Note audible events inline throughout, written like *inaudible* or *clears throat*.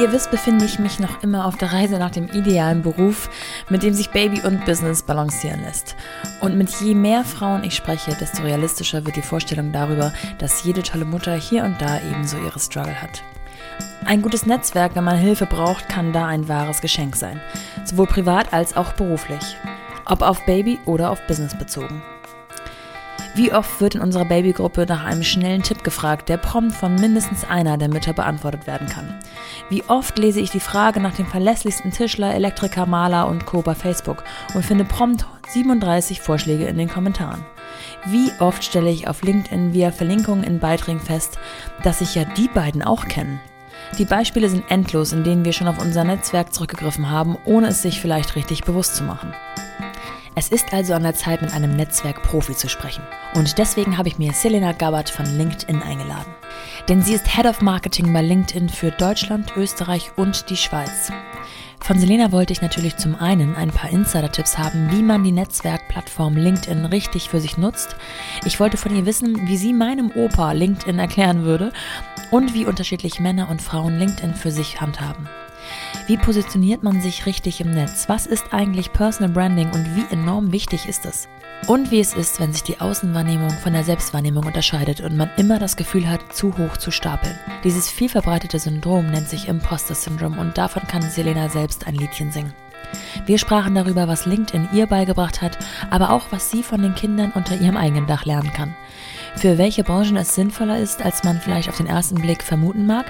Wie ihr wisst, befinde ich mich noch immer auf der Reise nach dem idealen Beruf, mit dem sich Baby und Business balancieren lässt. Und mit je mehr Frauen ich spreche, desto realistischer wird die Vorstellung darüber, dass jede tolle Mutter hier und da ebenso ihre Struggle hat. Ein gutes Netzwerk, wenn man Hilfe braucht, kann da ein wahres Geschenk sein. Sowohl privat als auch beruflich. Ob auf Baby oder auf Business bezogen. Wie oft wird in unserer Babygruppe nach einem schnellen Tipp gefragt, der prompt von mindestens einer der Mütter beantwortet werden kann? Wie oft lese ich die Frage nach dem verlässlichsten Tischler, Elektriker, Maler und Co. bei Facebook und finde prompt 37 Vorschläge in den Kommentaren? Wie oft stelle ich auf LinkedIn via Verlinkungen in Beiträgen fest, dass sich ja die beiden auch kennen? Die Beispiele sind endlos, in denen wir schon auf unser Netzwerk zurückgegriffen haben, ohne es sich vielleicht richtig bewusst zu machen. Es ist also an der Zeit, mit einem Netzwerkprofi zu sprechen. Und deswegen habe ich mir Selena Gabbard von LinkedIn eingeladen. Denn sie ist Head of Marketing bei LinkedIn für Deutschland, Österreich und die Schweiz. Von Selena wollte ich natürlich zum einen ein paar Insider-Tipps haben, wie man die Netzwerkplattform LinkedIn richtig für sich nutzt. Ich wollte von ihr wissen, wie sie meinem Opa LinkedIn erklären würde und wie unterschiedlich Männer und Frauen LinkedIn für sich handhaben. Wie positioniert man sich richtig im Netz? Was ist eigentlich Personal Branding und wie enorm wichtig ist es? Und wie es ist, wenn sich die Außenwahrnehmung von der Selbstwahrnehmung unterscheidet und man immer das Gefühl hat, zu hoch zu stapeln. Dieses viel verbreitete Syndrom nennt sich Imposter Syndrome und davon kann Selena selbst ein Liedchen singen. Wir sprachen darüber, was LinkedIn ihr beigebracht hat, aber auch, was sie von den Kindern unter ihrem eigenen Dach lernen kann. Für welche Branchen es sinnvoller ist, als man vielleicht auf den ersten Blick vermuten mag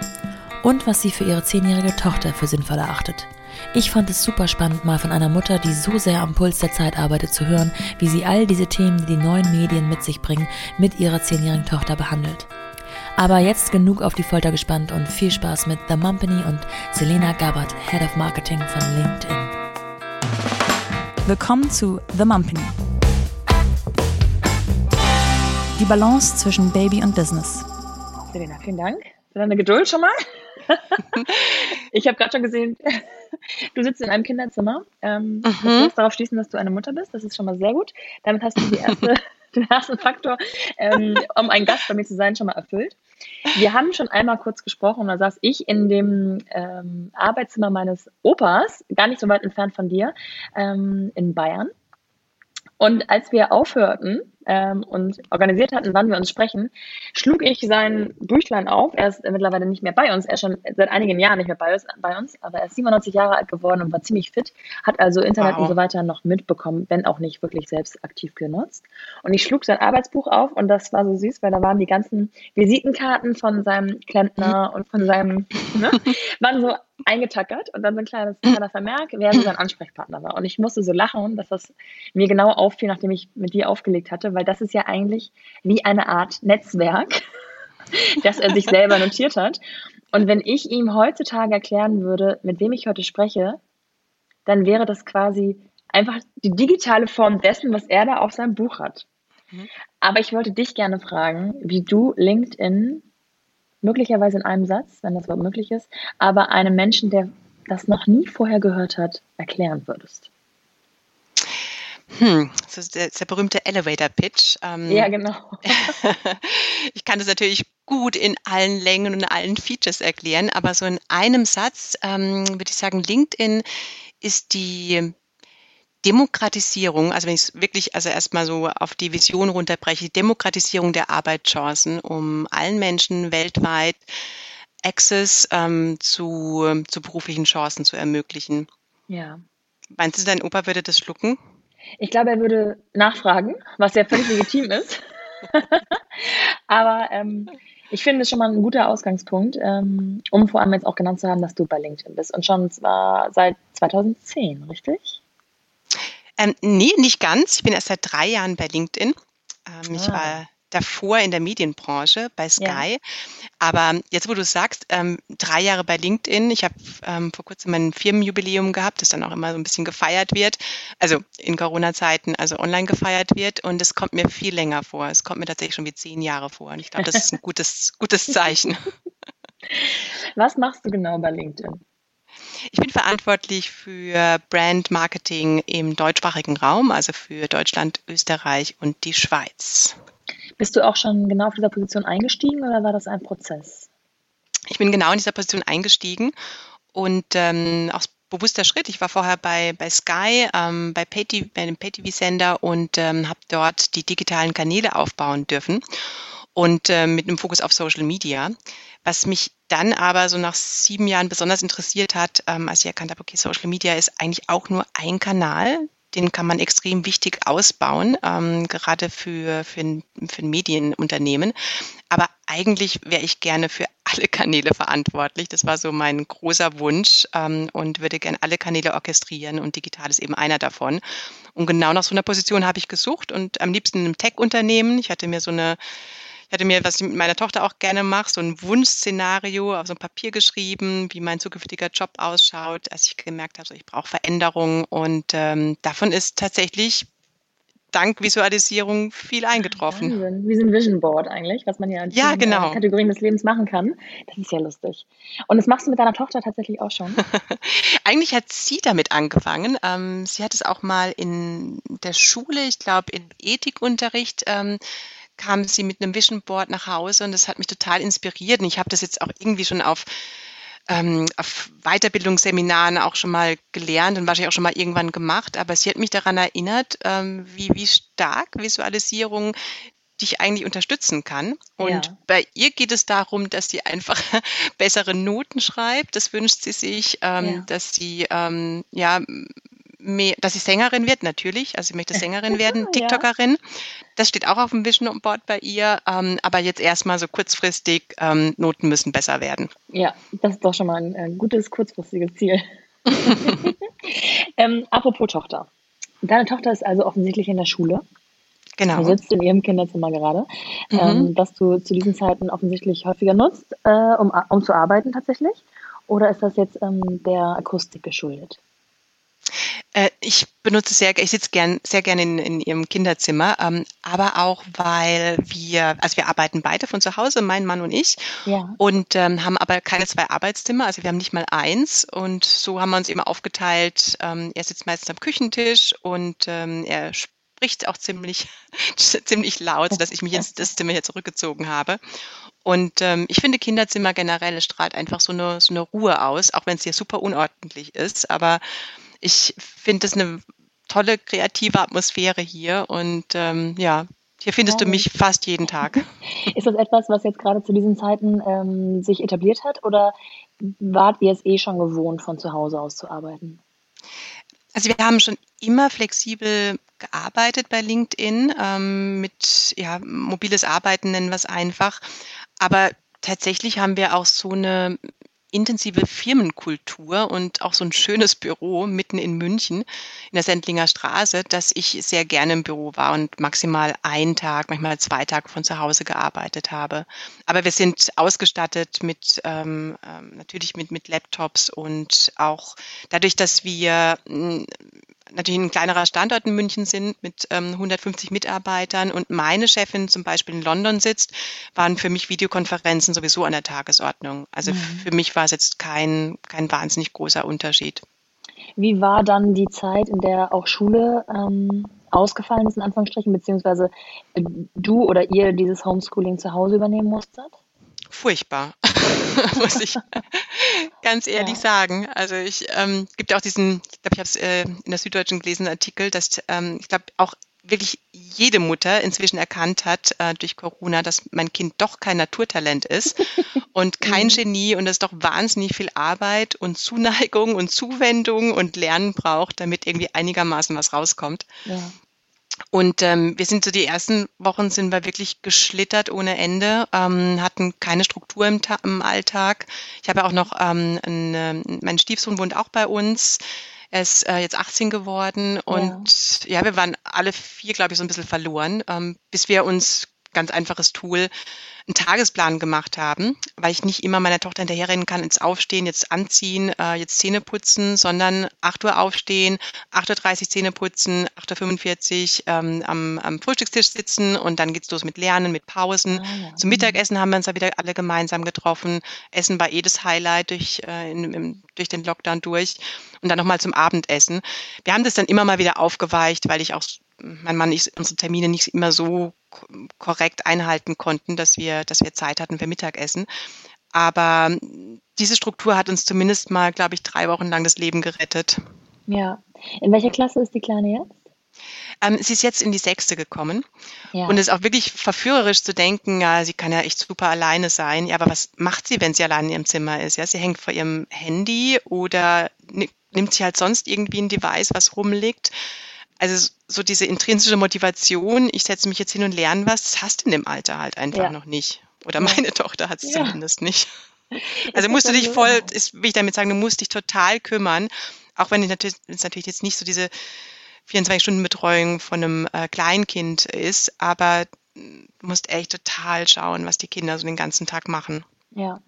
und was sie für ihre zehnjährige Tochter für sinnvoll erachtet. Ich fand es super spannend, mal von einer Mutter, die so sehr am Puls der Zeit arbeitet, zu hören, wie sie all diese Themen, die die neuen Medien mit sich bringen, mit ihrer zehnjährigen Tochter behandelt. Aber jetzt genug auf die Folter gespannt und viel Spaß mit The Mumpany und Selena Gabbard, Head of Marketing von LinkedIn. Willkommen zu The Mumpany. Die Balance zwischen Baby und Business. Selena, vielen Dank für deine Geduld schon mal. *laughs* ich habe gerade schon gesehen, *laughs* du sitzt in einem Kinderzimmer. Ähm, mhm. Das lässt darauf schließen, dass du eine Mutter bist. Das ist schon mal sehr gut. Damit hast du erste, *laughs* den ersten Faktor, ähm, um ein Gast bei mir zu sein, schon mal erfüllt. Wir haben schon einmal kurz gesprochen, da saß ich in dem ähm, Arbeitszimmer meines Opas, gar nicht so weit entfernt von dir, ähm, in Bayern. Und als wir aufhörten, ähm, und organisiert hatten, wann wir uns sprechen, schlug ich sein Büchlein auf. Er ist mittlerweile nicht mehr bei uns. Er ist schon seit einigen Jahren nicht mehr bei uns, bei uns aber er ist 97 Jahre alt geworden und war ziemlich fit, hat also Internet wow. und so weiter noch mitbekommen, wenn auch nicht wirklich selbst aktiv genutzt. Und ich schlug sein Arbeitsbuch auf und das war so süß, weil da waren die ganzen Visitenkarten von seinem Klempner und von seinem, ne, *laughs* waren so eingetackert und dann so ein kleines, kleiner Vermerk, wer so sein *clears throat* Ansprechpartner war. Und ich musste so lachen, dass das mir genau auffiel, nachdem ich mit dir aufgelegt hatte, weil das ist ja eigentlich wie eine Art Netzwerk, *laughs* das er sich selber notiert hat. Und wenn ich ihm heutzutage erklären würde, mit wem ich heute spreche, dann wäre das quasi einfach die digitale Form dessen, was er da auf seinem Buch hat. Mhm. Aber ich wollte dich gerne fragen, wie du LinkedIn möglicherweise in einem Satz, wenn das überhaupt möglich ist, aber einem Menschen, der das noch nie vorher gehört hat, erklären würdest. Hm, das ist der, der berühmte Elevator Pitch. Ähm, ja, genau. *laughs* ich kann das natürlich gut in allen Längen und allen Features erklären, aber so in einem Satz ähm, würde ich sagen, LinkedIn ist die Demokratisierung, also wenn ich es wirklich also erstmal so auf die Vision runterbreche, Demokratisierung der Arbeitschancen, um allen Menschen weltweit Access ähm, zu, zu beruflichen Chancen zu ermöglichen. Ja. Meinst du, dein Opa würde das schlucken? Ich glaube, er würde nachfragen, was ja völlig legitim *laughs* ist. *laughs* Aber ähm, ich finde es schon mal ein guter Ausgangspunkt, ähm, um vor allem jetzt auch genannt zu haben, dass du bei LinkedIn bist. Und schon zwar seit 2010, richtig? Ähm, nee, nicht ganz. Ich bin erst seit drei Jahren bei LinkedIn. Ähm, ah. Ich war davor in der Medienbranche bei Sky. Ja. Aber jetzt, wo du sagst, ähm, drei Jahre bei LinkedIn, ich habe ähm, vor kurzem mein Firmenjubiläum gehabt, das dann auch immer so ein bisschen gefeiert wird, also in Corona-Zeiten, also online gefeiert wird und es kommt mir viel länger vor. Es kommt mir tatsächlich schon wie zehn Jahre vor und ich glaube, das ist ein *laughs* gutes, gutes Zeichen. Was machst du genau bei LinkedIn? Ich bin verantwortlich für Brand Marketing im deutschsprachigen Raum, also für Deutschland, Österreich und die Schweiz. Bist du auch schon genau auf dieser Position eingestiegen oder war das ein Prozess? Ich bin genau in dieser Position eingestiegen und ähm, auch bewusster Schritt. Ich war vorher bei, bei Sky, ähm, bei, Pay bei einem Pay-TV-Sender und ähm, habe dort die digitalen Kanäle aufbauen dürfen und äh, mit einem Fokus auf Social Media. Was mich dann aber so nach sieben Jahren besonders interessiert hat, ähm, als ich erkannt habe, okay, Social Media ist eigentlich auch nur ein Kanal, den kann man extrem wichtig ausbauen, ähm, gerade für, für, für ein Medienunternehmen. Aber eigentlich wäre ich gerne für alle Kanäle verantwortlich. Das war so mein großer Wunsch ähm, und würde gerne alle Kanäle orchestrieren und digital ist eben einer davon. Und genau nach so einer Position habe ich gesucht und am liebsten in einem Tech-Unternehmen. Ich hatte mir so eine ich hatte mir, was ich mit meiner Tochter auch gerne mache, so ein Wunschszenario auf so ein Papier geschrieben, wie mein zukünftiger Job ausschaut, als ich gemerkt habe, so ich brauche Veränderung. Und ähm, davon ist tatsächlich dank Visualisierung viel eingetroffen. Wahnsinn. Wie so ein Vision Board eigentlich, was man ja in ja, genau. Kategorien des Lebens machen kann. Das ist ja lustig. Und das machst du mit deiner Tochter tatsächlich auch schon? *laughs* eigentlich hat sie damit angefangen. Ähm, sie hat es auch mal in der Schule, ich glaube, im Ethikunterricht ähm, kam sie mit einem Vision Board nach Hause und das hat mich total inspiriert. Und ich habe das jetzt auch irgendwie schon auf, ähm, auf Weiterbildungsseminaren auch schon mal gelernt und wahrscheinlich auch schon mal irgendwann gemacht. Aber sie hat mich daran erinnert, ähm, wie, wie stark Visualisierung dich eigentlich unterstützen kann. Und ja. bei ihr geht es darum, dass sie einfach *laughs* bessere Noten schreibt. Das wünscht sie sich, ähm, ja. dass sie ähm, ja mehr, dass sie Sängerin wird, natürlich. Also sie möchte Sängerin werden, TikTokerin. Das steht auch auf dem Vision Board bei ihr. Ähm, aber jetzt erstmal so kurzfristig, ähm, Noten müssen besser werden. Ja, das ist doch schon mal ein, ein gutes kurzfristiges Ziel. *laughs* ähm, apropos Tochter. Deine Tochter ist also offensichtlich in der Schule. Genau. Du sitzt in ihrem Kinderzimmer gerade, mhm. ähm, das du zu diesen Zeiten offensichtlich häufiger nutzt, äh, um, um zu arbeiten tatsächlich. Oder ist das jetzt ähm, der Akustik geschuldet? Äh, ich benutze sehr, ich sitze gern, sehr gerne in, in Ihrem Kinderzimmer, ähm, aber auch, weil wir, also wir arbeiten beide von zu Hause, mein Mann und ich, ja. und ähm, haben aber keine zwei Arbeitszimmer, also wir haben nicht mal eins und so haben wir uns eben aufgeteilt, ähm, er sitzt meistens am Küchentisch und ähm, er spricht auch ziemlich, *laughs* ziemlich laut, dass ich mich ins das Zimmer hier zurückgezogen habe. Und ähm, ich finde Kinderzimmer generell strahlt einfach so eine, so eine Ruhe aus, auch wenn es hier super unordentlich ist. Aber ich finde es eine tolle kreative Atmosphäre hier und ähm, ja, hier findest du mich fast jeden Tag. *laughs* Ist das etwas, was jetzt gerade zu diesen Zeiten ähm, sich etabliert hat oder wart ihr es eh schon gewohnt, von zu Hause aus zu arbeiten? Also wir haben schon immer flexibel gearbeitet bei LinkedIn ähm, mit ja, mobiles Arbeiten nennen wir es einfach. Aber tatsächlich haben wir auch so eine intensive Firmenkultur und auch so ein schönes Büro mitten in München in der Sendlinger Straße, dass ich sehr gerne im Büro war und maximal einen Tag, manchmal zwei Tage von zu Hause gearbeitet habe. Aber wir sind ausgestattet mit ähm, ähm natürlich mit, mit Laptops und auch dadurch, dass wir natürlich ein kleinerer Standort in München sind mit ähm, 150 Mitarbeitern und meine Chefin zum Beispiel in London sitzt, waren für mich Videokonferenzen sowieso an der Tagesordnung. Also mhm. für mich war es jetzt kein, kein wahnsinnig großer Unterschied. Wie war dann die Zeit, in der auch Schule ähm, ausgefallen ist, in Anführungsstrichen, beziehungsweise du oder ihr dieses Homeschooling zu Hause übernehmen musstet? Furchtbar, *laughs* muss ich ganz ehrlich ja. sagen. Also ich ähm, gibt ja auch diesen, ich glaube, ich habe es äh, in der Süddeutschen gelesen, Artikel, dass ähm, ich glaube auch wirklich jede Mutter inzwischen erkannt hat äh, durch Corona, dass mein Kind doch kein Naturtalent ist *laughs* und kein mhm. Genie und es doch wahnsinnig viel Arbeit und Zuneigung und Zuwendung und Lernen braucht, damit irgendwie einigermaßen was rauskommt. Ja. Und ähm, wir sind so die ersten Wochen sind wir wirklich geschlittert ohne Ende, ähm, hatten keine Struktur im, im Alltag. Ich habe auch noch ähm, eine, mein Stiefsohn wohnt auch bei uns. Er ist äh, jetzt 18 geworden und ja. ja, wir waren alle vier, glaube ich, so ein bisschen verloren, ähm, bis wir uns ganz einfaches Tool einen Tagesplan gemacht haben, weil ich nicht immer meiner Tochter hinterherrennen kann, ins Aufstehen, jetzt anziehen, äh, jetzt Zähne putzen, sondern 8 Uhr aufstehen, 8.30 Uhr Zähne putzen, 8.45 Uhr ähm, am, am Frühstückstisch sitzen und dann geht's los mit Lernen, mit Pausen. Ah, ja. Zum Mittagessen haben wir uns da wieder alle gemeinsam getroffen. Essen war eh das Highlight durch, äh, in, im, durch den Lockdown durch und dann nochmal zum Abendessen. Wir haben das dann immer mal wieder aufgeweicht, weil ich auch mein Mann ich unsere Termine nicht immer so korrekt einhalten konnten, dass wir, dass wir Zeit hatten für Mittagessen. Aber diese Struktur hat uns zumindest mal, glaube ich, drei Wochen lang das Leben gerettet. Ja. In welcher Klasse ist die Kleine jetzt? Ähm, sie ist jetzt in die sechste gekommen. Ja. Und es ist auch wirklich verführerisch zu denken, ja, sie kann ja echt super alleine sein. Ja, aber was macht sie, wenn sie allein in ihrem Zimmer ist? Ja, sie hängt vor ihrem Handy oder nimmt sie halt sonst irgendwie ein Device, was rumliegt. Also so diese intrinsische Motivation, ich setze mich jetzt hin und lerne was, das hast du in dem Alter halt einfach ja. noch nicht. Oder meine *laughs* Tochter hat es ja. zumindest nicht. *laughs* Also musst du dich voll, ist, will ich damit sagen, du musst dich total kümmern, auch wenn es natürlich, natürlich jetzt nicht so diese 24-Stunden-Betreuung von einem äh, Kleinkind ist, aber du musst echt total schauen, was die Kinder so den ganzen Tag machen. Ja.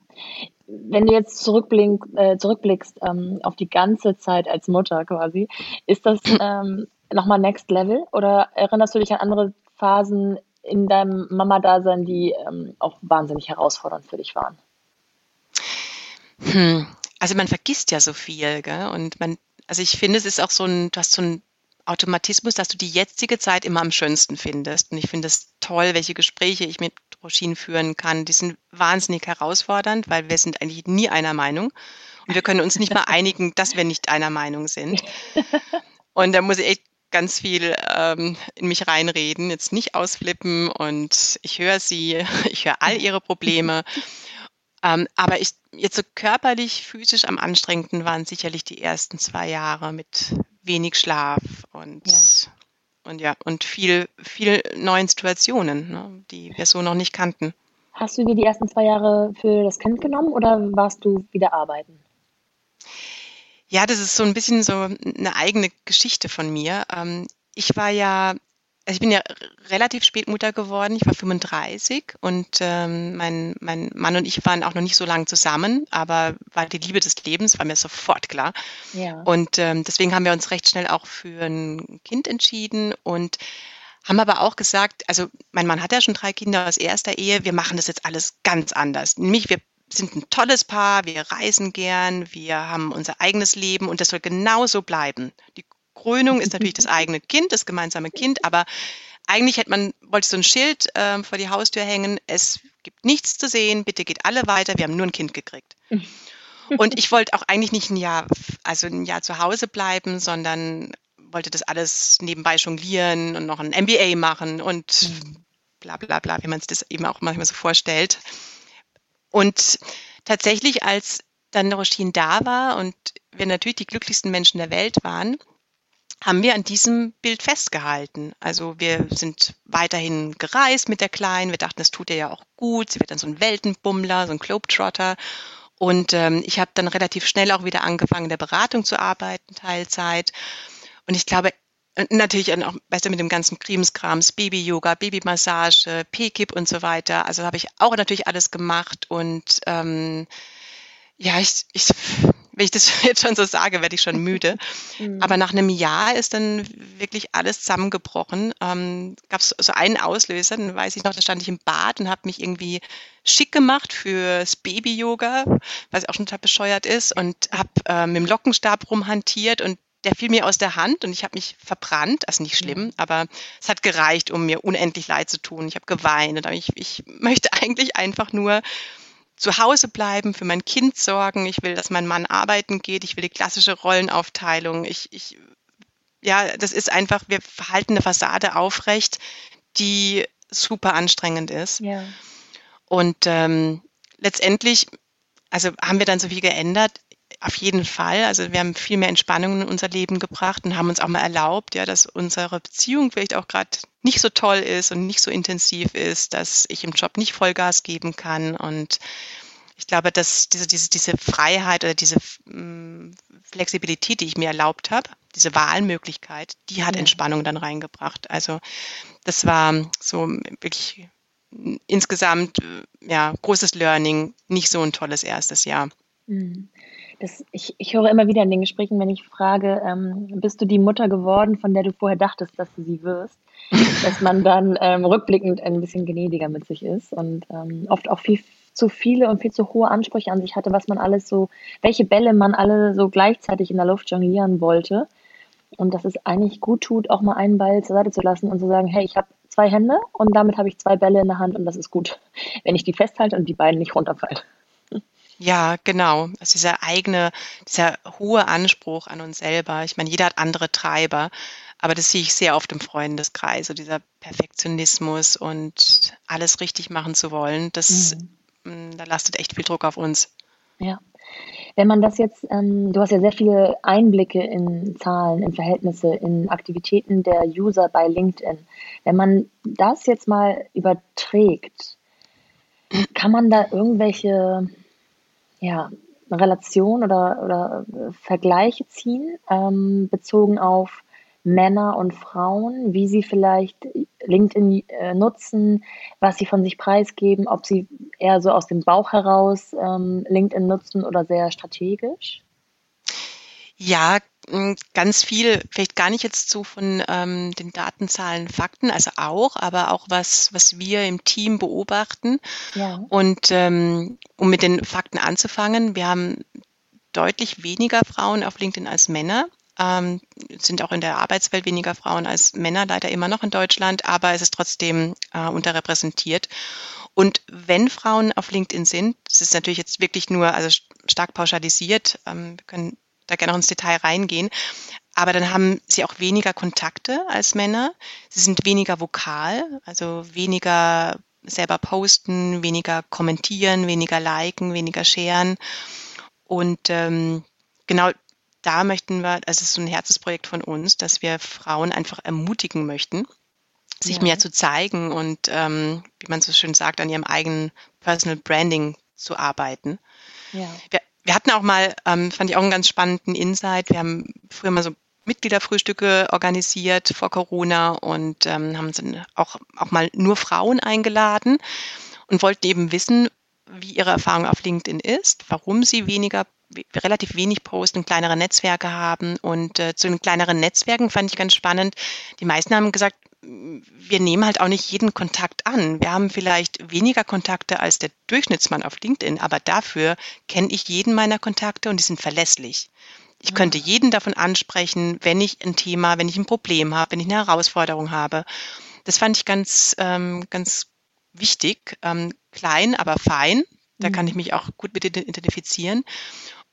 Wenn du jetzt zurückblick, äh, zurückblickst ähm, auf die ganze Zeit als Mutter quasi, ist das *clears throat* ähm, nochmal Next Level oder erinnerst du dich an andere Phasen in deinem Mama-Dasein, die ähm, auch wahnsinnig herausfordernd für dich waren? Hm. Also man vergisst ja so viel, gell? Und man, also ich finde, es ist auch so ein, du hast so ein Automatismus, dass du die jetzige Zeit immer am schönsten findest. Und ich finde es toll, welche Gespräche ich mit Roisin führen kann. Die sind wahnsinnig herausfordernd, weil wir sind eigentlich nie einer Meinung. Und wir können uns nicht mal einigen, dass wir nicht einer Meinung sind. *laughs* Und da muss ich echt ganz viel ähm, in mich reinreden, jetzt nicht ausflippen und ich höre sie, *laughs* ich höre all ihre Probleme. *laughs* ähm, aber ich, jetzt so körperlich, physisch am anstrengendsten waren sicherlich die ersten zwei Jahre mit wenig Schlaf und ja. und ja und viel viel neuen Situationen, ne, die wir so noch nicht kannten. Hast du dir die ersten zwei Jahre für das Kind genommen oder warst du wieder arbeiten? Ja, das ist so ein bisschen so eine eigene Geschichte von mir. Ähm, ich war ja also ich bin ja relativ spät Mutter geworden. Ich war 35 und ähm, mein, mein Mann und ich waren auch noch nicht so lange zusammen, aber war die Liebe des Lebens, war mir sofort klar. Ja. Und ähm, deswegen haben wir uns recht schnell auch für ein Kind entschieden und haben aber auch gesagt, also mein Mann hat ja schon drei Kinder aus erster Ehe, wir machen das jetzt alles ganz anders. Nämlich wir sind ein tolles Paar, wir reisen gern, wir haben unser eigenes Leben und das soll genauso bleiben. Die Krönung ist natürlich das eigene Kind, das gemeinsame Kind, aber eigentlich hätte man, wollte so ein Schild äh, vor die Haustür hängen, es gibt nichts zu sehen, bitte geht alle weiter, wir haben nur ein Kind gekriegt. Und ich wollte auch eigentlich nicht ein Jahr, also ein Jahr zu Hause bleiben, sondern wollte das alles nebenbei jonglieren und noch ein MBA machen und bla bla bla, wie man sich das eben auch manchmal so vorstellt. Und tatsächlich, als dann Roisin da war und wir natürlich die glücklichsten Menschen der Welt waren, haben wir an diesem Bild festgehalten. Also wir sind weiterhin gereist mit der Kleinen. Wir dachten, das tut ihr ja auch gut. Sie wird dann so ein Weltenbummler, so ein Globetrotter. Und ähm, ich habe dann relativ schnell auch wieder angefangen, in der Beratung zu arbeiten, Teilzeit. Und ich glaube, natürlich auch, weißt du, mit dem ganzen Krimskrams, Baby-Yoga, Babymassage, P-Kip und so weiter. Also habe ich auch natürlich alles gemacht. Und ähm, ja, ich, ich wenn ich das *laughs* jetzt schon so sage, werde ich schon müde. *laughs* Mhm. Aber nach einem Jahr ist dann wirklich alles zusammengebrochen. Ähm, Gab es so einen Auslöser, dann weiß ich noch, da stand ich im Bad und habe mich irgendwie schick gemacht fürs Baby-Yoga, was auch schon total bescheuert ist, und habe äh, mit dem Lockenstab rumhantiert und der fiel mir aus der Hand und ich habe mich verbrannt, also nicht schlimm, mhm. aber es hat gereicht, um mir unendlich leid zu tun. Ich habe geweint und ich, ich *laughs* möchte eigentlich einfach nur zu Hause bleiben, für mein Kind sorgen. Ich will, dass mein Mann arbeiten geht. Ich will die klassische Rollenaufteilung. Ich, ich, ja, das ist einfach, wir verhalten eine Fassade aufrecht, die super anstrengend ist. Ja. Und ähm, letztendlich, also haben wir dann so viel geändert. Auf jeden Fall. Also wir haben viel mehr Entspannung in unser Leben gebracht und haben uns auch mal erlaubt, ja, dass unsere Beziehung vielleicht auch gerade nicht so toll ist und nicht so intensiv ist, dass ich im Job nicht Vollgas geben kann. Und ich glaube, dass diese, diese, diese Freiheit oder diese mm, Flexibilität, die ich mir erlaubt habe, diese Wahlmöglichkeit, die hat Entspannung dann reingebracht. Also das war so wirklich insgesamt ja großes Learning, nicht so ein tolles erstes Jahr. Mhm das, ich, ich höre immer wieder in den Gesprächen, wenn ich frage, ähm, bist du die Mutter geworden, von der du vorher dachtest, dass du sie wirst, *laughs* dass man dann ähm, rückblickend ein bisschen gnädiger mit sich ist und ähm, oft auch viel zu viele und viel zu hohe Ansprüche an sich hatte, was man alles so, welche Bälle man alle so gleichzeitig in der Luft jonglieren wollte. Und dass es eigentlich gut tut, auch mal einen Ball zur Seite zu lassen und zu sagen, hey, ich habe zwei Hände und damit habe ich zwei Bälle in der Hand und das ist gut, *laughs* wenn ich die festhalte und die beiden nicht runterfallen. Ja, genau. Also dieser eigene, dieser hohe Anspruch an uns selber. Ich meine, jeder hat andere Treiber, aber das sehe ich sehr oft im Freundeskreis, so dieser Perfektionismus und alles richtig machen zu wollen, das, mhm. Mm, da lastet echt viel Druck auf uns. Ja. Wenn man das jetzt, ähm, du hast ja sehr viele Einblicke in Zahlen, in Verhältnisse, in Aktivitäten der User bei LinkedIn. Wenn man das jetzt mal überträgt, kann man da irgendwelche ja, Relation oder, oder Vergleiche ziehen, ähm, bezogen auf Männer und Frauen, wie sie vielleicht LinkedIn äh, nutzen, was sie von sich preisgeben, ob sie eher so aus dem Bauch heraus ähm, LinkedIn nutzen oder sehr strategisch? Ja, ganz viel, vielleicht gar nicht jetzt so von ähm, den Datenzahlen, Fakten, also auch, aber auch was, was wir im Team beobachten. Ja. Und ähm, um mit den Fakten anzufangen, wir haben deutlich weniger Frauen auf LinkedIn als Männer. Ähm, sind auch in der Arbeitswelt weniger Frauen als Männer, leider immer noch in Deutschland, aber es ist trotzdem äh, unterrepräsentiert. Und wenn Frauen auf LinkedIn sind, das ist natürlich jetzt wirklich nur, also stark pauschalisiert, ähm, wir können da gerne noch ins Detail reingehen. Aber dann haben sie auch weniger Kontakte als Männer. Sie sind weniger vokal, also weniger selber posten, weniger kommentieren, weniger liken, weniger sharen. Und ähm, genau da möchten wir, also es ist so ein Herzensprojekt von uns, dass wir Frauen einfach ermutigen möchten, sich ja. mehr zu zeigen und, ähm, wie man so schön sagt, an ihrem eigenen Personal Branding zu arbeiten. Ja. Wir wir hatten auch mal, ähm, fand ich auch einen ganz spannenden Insight. Wir haben früher mal so Mitgliederfrühstücke organisiert vor Corona und ähm, haben auch, auch mal nur Frauen eingeladen und wollten eben wissen, wie ihre Erfahrung auf LinkedIn ist, warum sie weniger relativ wenig posten, kleinere Netzwerke haben. Und äh, zu den kleineren Netzwerken fand ich ganz spannend. Die meisten haben gesagt, wir nehmen halt auch nicht jeden Kontakt an. Wir haben vielleicht weniger Kontakte als der Durchschnittsmann auf LinkedIn, aber dafür kenne ich jeden meiner Kontakte und die sind verlässlich. Ich ja. könnte jeden davon ansprechen, wenn ich ein Thema, wenn ich ein Problem habe, wenn ich eine Herausforderung habe. Das fand ich ganz, ähm, ganz wichtig. Ähm, klein, aber fein. Da mhm. kann ich mich auch gut mit identifizieren.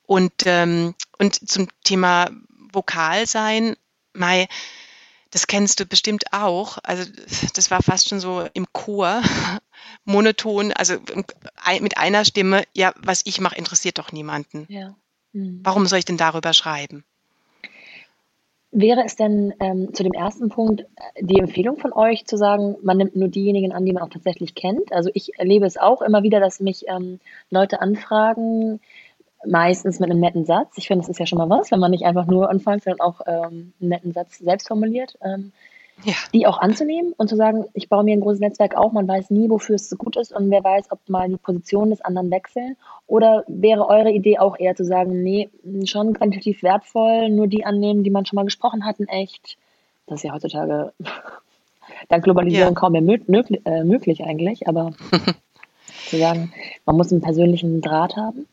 Und, ähm, und zum Thema Vokal sein, Mai, das kennst du bestimmt auch. Also das war fast schon so im Chor, *laughs* monoton, also mit einer Stimme, ja, was ich mache, interessiert doch niemanden. Ja. Mhm. Warum soll ich denn darüber schreiben? Wäre es denn ähm, zu dem ersten Punkt äh, die Empfehlung von euch zu sagen, man nimmt nur diejenigen an, die man auch tatsächlich kennt? Also ich erlebe es auch immer wieder, dass mich ähm, Leute anfragen, meistens mit einem netten Satz. Ich finde, das ist ja schon mal was, wenn man nicht einfach nur anfängt, sondern auch ähm, einen netten Satz selbst formuliert. Ähm, ja. Die auch anzunehmen und zu sagen, ich baue mir ein großes Netzwerk auf, man weiß nie, wofür es so gut ist und wer weiß, ob mal die Positionen des anderen wechseln. Oder wäre eure Idee auch eher zu sagen, nee, schon quantitativ wertvoll, nur die annehmen, die man schon mal gesprochen hat, in echt. Das ist ja heutzutage *laughs* dank Globalisierung ja. kaum mehr äh, möglich eigentlich, aber *laughs* zu sagen, man muss einen persönlichen Draht haben.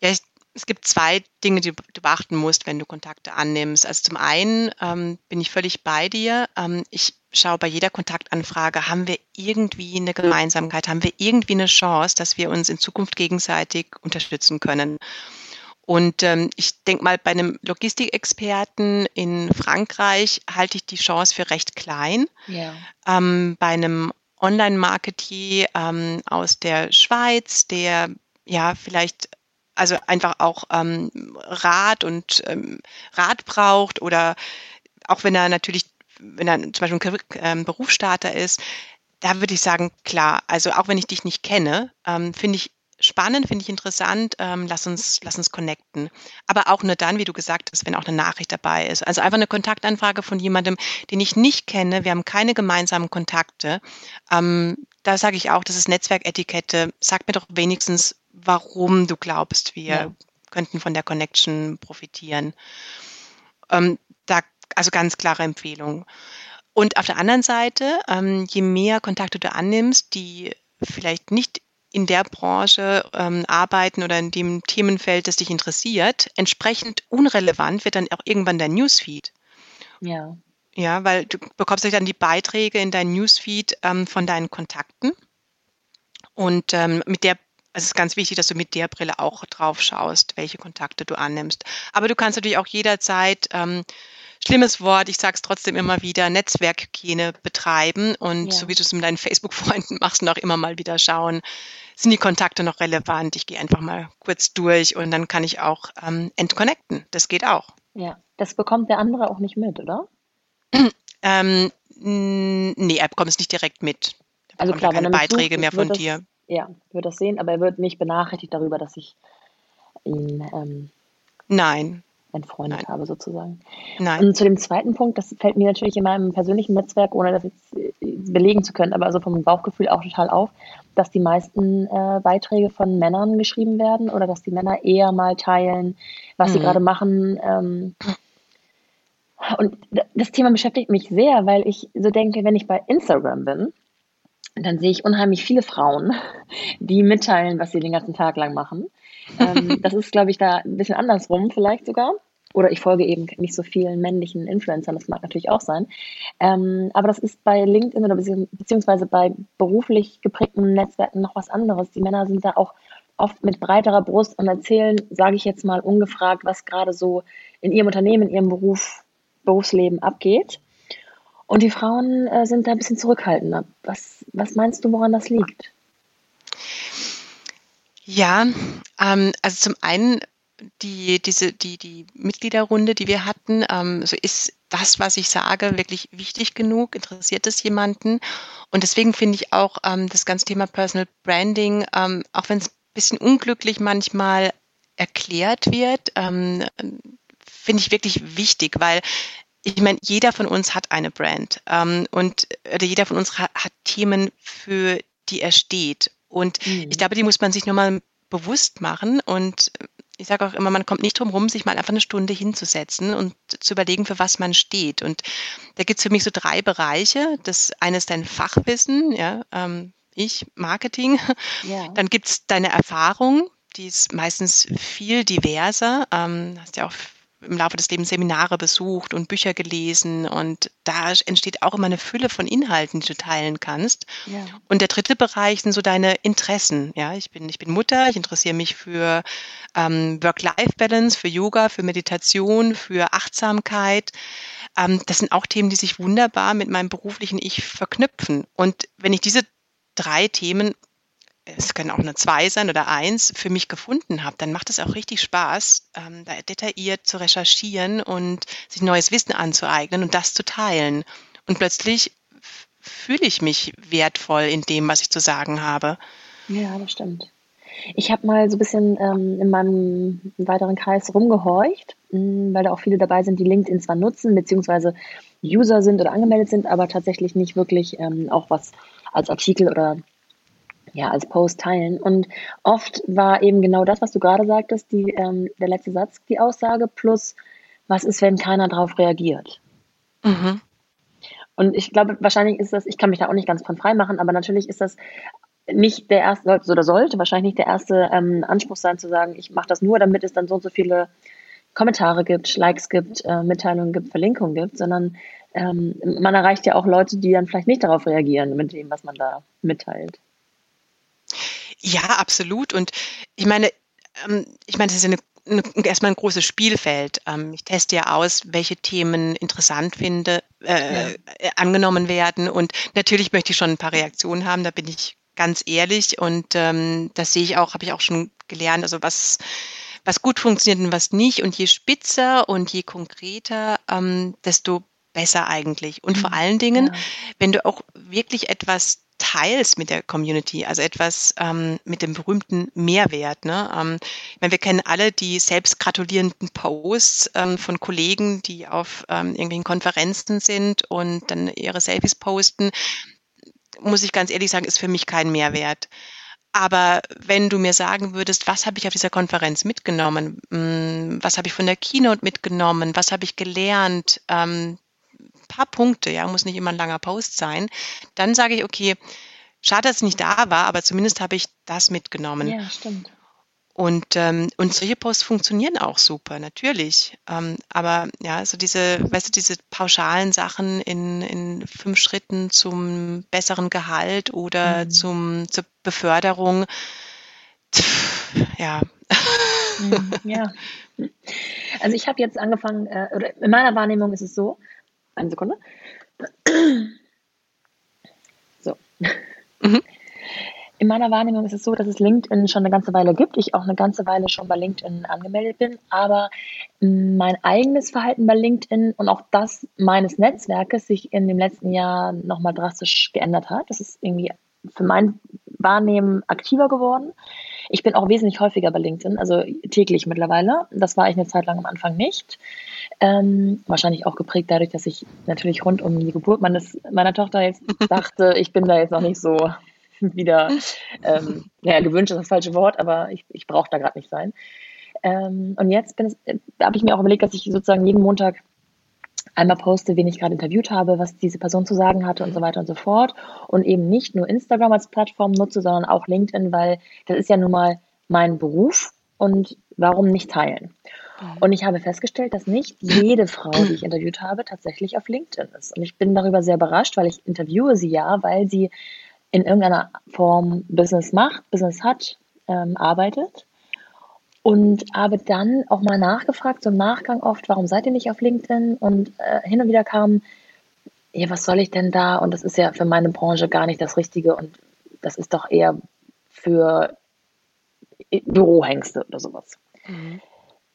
Ja, ich, es gibt zwei Dinge, die du beachten musst, wenn du Kontakte annimmst. Also zum einen ähm, bin ich völlig bei dir. Ähm, ich schaue bei jeder Kontaktanfrage, haben wir irgendwie eine Gemeinsamkeit, haben wir irgendwie eine Chance, dass wir uns in Zukunft gegenseitig unterstützen können. Und ähm, ich denke mal, bei einem Logistikexperten in Frankreich halte ich die Chance für recht klein. Ja. Ähm, bei einem Online-Marketier ähm, aus der Schweiz, der ja vielleicht also einfach auch ähm, Rat und ähm, Rat braucht oder auch wenn er natürlich, wenn er zum Beispiel ein ähm, Berufsstarter ist, da würde ich sagen, klar, also auch wenn ich dich nicht kenne, ähm, finde ich spannend, finde ich interessant, ähm, lass uns, lass uns connecten. Aber auch nur dann, wie du gesagt hast, wenn auch eine Nachricht dabei ist. Also einfach eine Kontaktanfrage von jemandem, den ich nicht kenne, wir haben keine gemeinsamen Kontakte. Ähm, da sage ich auch, das ist Netzwerketikette. Sag mir doch wenigstens, warum du glaubst, wir ja. könnten von der Connection profitieren. Ähm, da, also ganz klare Empfehlung. Und auf der anderen Seite, ähm, je mehr Kontakte du annimmst, die vielleicht nicht in der Branche ähm, arbeiten oder in dem Themenfeld, das dich interessiert, entsprechend unrelevant wird dann auch irgendwann dein Newsfeed. Ja. Ja, weil du bekommst dann die Beiträge in dein Newsfeed ähm, von deinen Kontakten. Und ähm, mit der es ist ganz wichtig, dass du mit der Brille auch drauf schaust, welche Kontakte du annimmst. Aber du kannst natürlich auch jederzeit, ähm, schlimmes Wort, ich sage es trotzdem immer wieder, Netzwerkhygiene betreiben und ja. so wie du es mit deinen Facebook-Freunden *laughs* machst und auch immer mal wieder schauen, sind die Kontakte noch relevant? Ich gehe einfach mal kurz durch und dann kann ich auch ähm, entconnecten. Das geht auch. Ja, das bekommt der andere auch nicht mit, oder? *clears throat* ähm, nee, er bekommt es nicht direkt mit. Er also klar, keine Beiträge mehr von dir. Ja, wird das sehen, aber er wird nicht benachrichtigt darüber, dass ich ihn ähm, Nein. entfreundet Nein. habe, sozusagen. Nein. Und zu dem zweiten Punkt, das fällt mir natürlich in meinem persönlichen Netzwerk, ohne das jetzt äh, belegen zu können, aber also vom Bauchgefühl auch total auf, dass die meisten äh, Beiträge von Männern geschrieben werden oder dass die Männer eher mal teilen, was mhm. sie gerade machen. Ähm, und das Thema beschäftigt mich sehr, weil ich so denke, wenn ich bei Instagram bin, dann sehe ich unheimlich viele Frauen, die mitteilen, was sie den ganzen Tag lang machen. Ähm, *laughs* das ist, glaube ich, da ein bisschen andersrum vielleicht sogar. Oder ich folge eben nicht so vielen männlichen Influencern, das mag natürlich auch sein. Ähm, aber das ist bei LinkedIn oder beziehungsweise bei beruflich geprägten Netzwerken noch was anderes. Die Männer sind da auch oft mit breiterer Brust und erzählen, sage ich jetzt mal ungefragt, was gerade so in ihrem Unternehmen, in ihrem Beruf, Berufsleben abgeht. Und die Frauen äh, sind da ein bisschen zurückhaltender. Was, was meinst du, woran das liegt? Ja, ähm, also zum einen die, diese, die, die Mitgliederrunde, die wir hatten, ähm, so ist das, was ich sage, wirklich wichtig genug? Interessiert es jemanden? Und deswegen finde ich auch ähm, das ganze Thema Personal Branding, ähm, auch wenn es ein bisschen unglücklich manchmal erklärt wird, ähm, finde ich wirklich wichtig, weil ich meine, jeder von uns hat eine Brand ähm, und oder jeder von uns hat, hat, Themen, für die er steht. Und mhm. ich glaube, die muss man sich nur mal bewusst machen. Und ich sage auch immer, man kommt nicht drum rum, sich mal einfach eine Stunde hinzusetzen und zu überlegen, für was man steht. Und da gibt es für mich so drei Bereiche. Das eine ist dein Fachwissen, ja, ähm, ich, Marketing. Ja. Dann gibt es deine Erfahrung, die ist meistens viel diverser. Ähm, hast ja auch im Laufe des Lebens Seminare besucht und Bücher gelesen und da entsteht auch immer eine Fülle von Inhalten, die du teilen kannst. Ja. Und der dritte Bereich sind so deine Interessen. Ja, ich bin, ich bin Mutter, ich interessiere mich für ähm, Work-Life-Balance, für Yoga, für Meditation, für Achtsamkeit. Ähm, das sind auch Themen, die sich wunderbar mit meinem beruflichen Ich verknüpfen. Und wenn ich diese drei Themen es können auch nur zwei sein oder eins, für mich gefunden habe, dann macht es auch richtig Spaß, ähm, da detailliert zu recherchieren und sich neues Wissen anzueignen und das zu teilen. Und plötzlich fühle ich mich wertvoll in dem, was ich zu sagen habe. Ja, das stimmt. Ich habe mal so ein bisschen ähm, in meinem weiteren Kreis rumgehorcht, mh, hm, weil da auch viele dabei sind, die LinkedIn zwar nutzen, beziehungsweise User sind oder angemeldet sind, aber tatsächlich nicht wirklich ähm, auch was als Artikel oder ja, als Post teilen. Und oft war eben genau das, was du gerade sagtest, die, ähm, der letzte Satz, die Aussage, plus was ist, wenn keiner darauf reagiert? Mhm. Und ich glaube, wahrscheinlich ist das, ich kann mich da auch nicht ganz von frei machen, aber natürlich ist das nicht der erste, oder sollte wahrscheinlich nicht der erste ähm, Anspruch sein, zu sagen, ich mache das nur, damit es dann so und so viele Kommentare gibt, Likes gibt, äh, Mitteilungen gibt, Verlinkungen gibt, sondern ähm, man erreicht ja auch Leute, die dann vielleicht nicht darauf reagieren mit dem, was man da mitteilt. Ja, absolut. Und ich meine, ähm, ich meine, das ist eine erstmal ein großes Spielfeld. Ähm, ich teste ja aus, welche Themen interessant finde, äh, ja. Äh, angenommen werden. Und natürlich möchte ich schon ein paar Reaktionen haben, da bin ich ganz ehrlich. Und ähm, das sehe ich auch, habe ich auch schon gelernt, also was, was gut funktioniert und was nicht. Und je spitzer und je konkreter, ähm, desto besser eigentlich. Und vor mhm. allen Dingen, ja. wenn du auch wirklich etwas teilst mit der Community, also etwas ähm, mit dem berühmten Mehrwert. Ne? Ähm, ich meine, wir kennen alle die selbst gratulierenden Posts ähm, von Kollegen, die auf ähm, irgendwelchen Konferenzen sind und dann ihre Selfies posten. Muss ich ganz ehrlich sagen, ist für mich kein Mehrwert. Aber wenn du mir sagen würdest, was habe ich auf dieser Konferenz mitgenommen, hm, was habe ich von der Keynote mitgenommen, was habe ich gelernt, ähm, paar Punkte, ja, muss nicht immer ein langer Post sein, dann sage ich, okay, schade, dass es nicht da war, aber zumindest habe ich das mitgenommen. Ja, stimmt. Und, ähm, und solche Posts funktionieren auch super, natürlich. Ähm, aber ja, so diese, weißt du, diese pauschalen Sachen in, in fünf Schritten zum besseren Gehalt oder mhm. zum, zur Beförderung, Ja. Mhm, ja. Also ich habe jetzt angefangen, äh, oder in meiner Wahrnehmung ist es so, eine Sekunde. So. Mhm. In meiner Wahrnehmung ist es so, dass es LinkedIn schon eine ganze Weile gibt. Ich auch eine ganze Weile schon bei LinkedIn angemeldet bin. Aber mein eigenes Verhalten bei LinkedIn und auch das meines Netzwerkes sich in dem letzten Jahr nochmal drastisch geändert hat. Das ist irgendwie für mein Wahrnehmen aktiver geworden. Ich bin auch wesentlich häufiger bei LinkedIn, also täglich mittlerweile. Das war ich eine Zeit lang am Anfang nicht. Ähm, wahrscheinlich auch geprägt dadurch, dass ich natürlich rund um die Geburt meines, meiner Tochter jetzt *laughs* dachte, ich bin da jetzt noch nicht so *laughs* wieder, ähm, ja, gewünscht ist das falsche Wort, aber ich, ich brauche da gerade nicht sein. Ähm, und jetzt habe ich mir auch überlegt, dass ich sozusagen jeden Montag einmal poste, wen ich gerade interviewt habe, was diese Person zu sagen hatte und so weiter und so fort. Und eben nicht nur Instagram als Plattform nutze, sondern auch LinkedIn, weil das ist ja nun mal mein Beruf und warum nicht teilen? Mhm. Und ich habe festgestellt, dass nicht jede Frau, die ich interviewt habe, tatsächlich auf LinkedIn ist. Und ich bin darüber sehr überrascht, weil ich interviewe sie ja, weil sie in irgendeiner Form Business macht, Business hat, ähm, arbeitet. Und habe dann auch mal nachgefragt, so im Nachgang oft, warum seid ihr nicht auf LinkedIn? Und äh, hin und wieder kam, ja, was soll ich denn da? Und das ist ja für meine Branche gar nicht das Richtige und das ist doch eher für Bürohengste oder sowas. Mhm.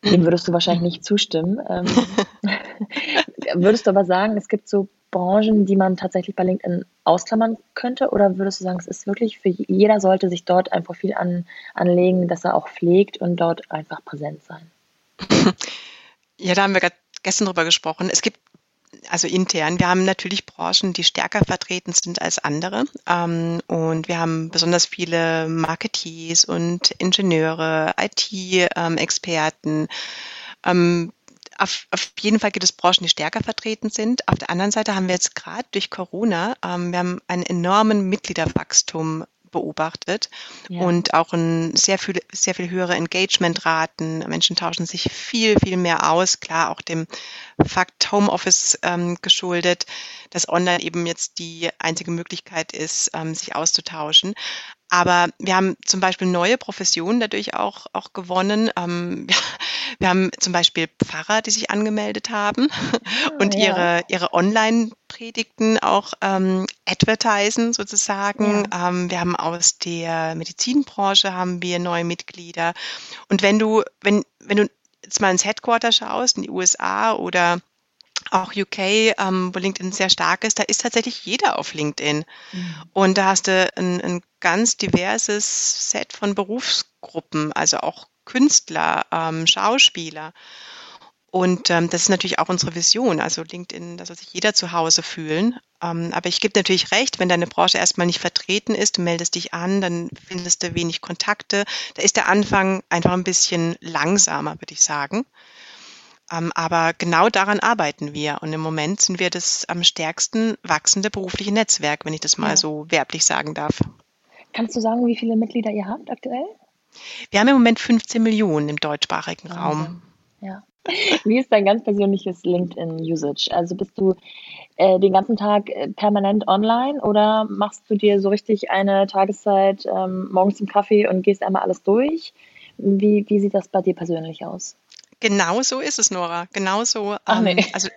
Dem würdest du wahrscheinlich nicht zustimmen. *laughs* Ähm, würdest du aber sagen, es gibt so Branchen, die man tatsächlich bei LinkedIn ausklammern könnte? Oder würdest du sagen, es ist wirklich für jeder sollte sich dort ein Profil an, anlegen, das er auch pflegt und dort einfach präsent sein? *laughs* Ja, da haben wir gerade gestern drüber gesprochen. Es gibt also intern. Wir haben natürlich Branchen, die stärker vertreten sind als andere. Ähm, und wir haben besonders viele Marketeers und Ingenieure, IT-Experten. Auf, auf jeden Fall gibt es Branchen, die stärker vertreten sind. Auf der anderen Seite haben wir jetzt gerade durch Corona, ähm, wir haben einen enormen Mitgliederwachstum beobachtet ja. und auch ein sehr viel, sehr viel höhere Engagementraten. Menschen tauschen sich viel, viel mehr aus. Klar, auch dem Fakt Homeoffice ähm, geschuldet, dass online eben jetzt die einzige Möglichkeit ist, ähm, sich auszutauschen. Aber wir haben zum Beispiel neue Professionen dadurch auch, auch gewonnen. Ähm, wir haben zum Beispiel Pfarrer, die sich angemeldet haben ah, und ja. ihre, ihre Online-Predigten auch ähm, advertisen sozusagen. Ja. Ähm, wir haben aus der Medizinbranche haben wir neue Mitglieder. Und wenn du, wenn, wenn du jetzt mal ins Headquarter schaust, in die USA oder auch UK, ähm, wo LinkedIn sehr stark ist, da ist tatsächlich jeder auf LinkedIn. Mhm. Und da hast du ein, ein ganz diverses Set von Berufsgruppen, also auch Künstler, ähm, Schauspieler. Und ähm, das ist natürlich auch unsere Vision. Also LinkedIn, da soll sich jeder zu Hause fühlen. Ähm, aber ich gebe natürlich recht, wenn deine Branche erstmal nicht vertreten ist, du meldest dich an, dann findest du wenig Kontakte. Da ist der Anfang einfach ein bisschen langsamer, würde ich sagen. Ähm, aber genau daran arbeiten wir. Und im Moment sind wir das am stärksten wachsende berufliche Netzwerk, wenn ich das mal ja. so werblich sagen darf. Kannst du sagen, wie viele Mitglieder ihr habt aktuell? Wir haben im Moment 15 Millionen im deutschsprachigen oh, Raum. Ja. *laughs* Wie ist dein ganz persönliches LinkedIn-Usage? Also bist du äh, den ganzen Tag äh, permanent online oder machst du dir so richtig eine Tageszeit ähm, morgens zum Kaffee und gehst einmal alles durch? Wie, wie sieht das bei dir persönlich aus? Genau so ist es, Nora. Genau so. Ach, ähm, nee. also,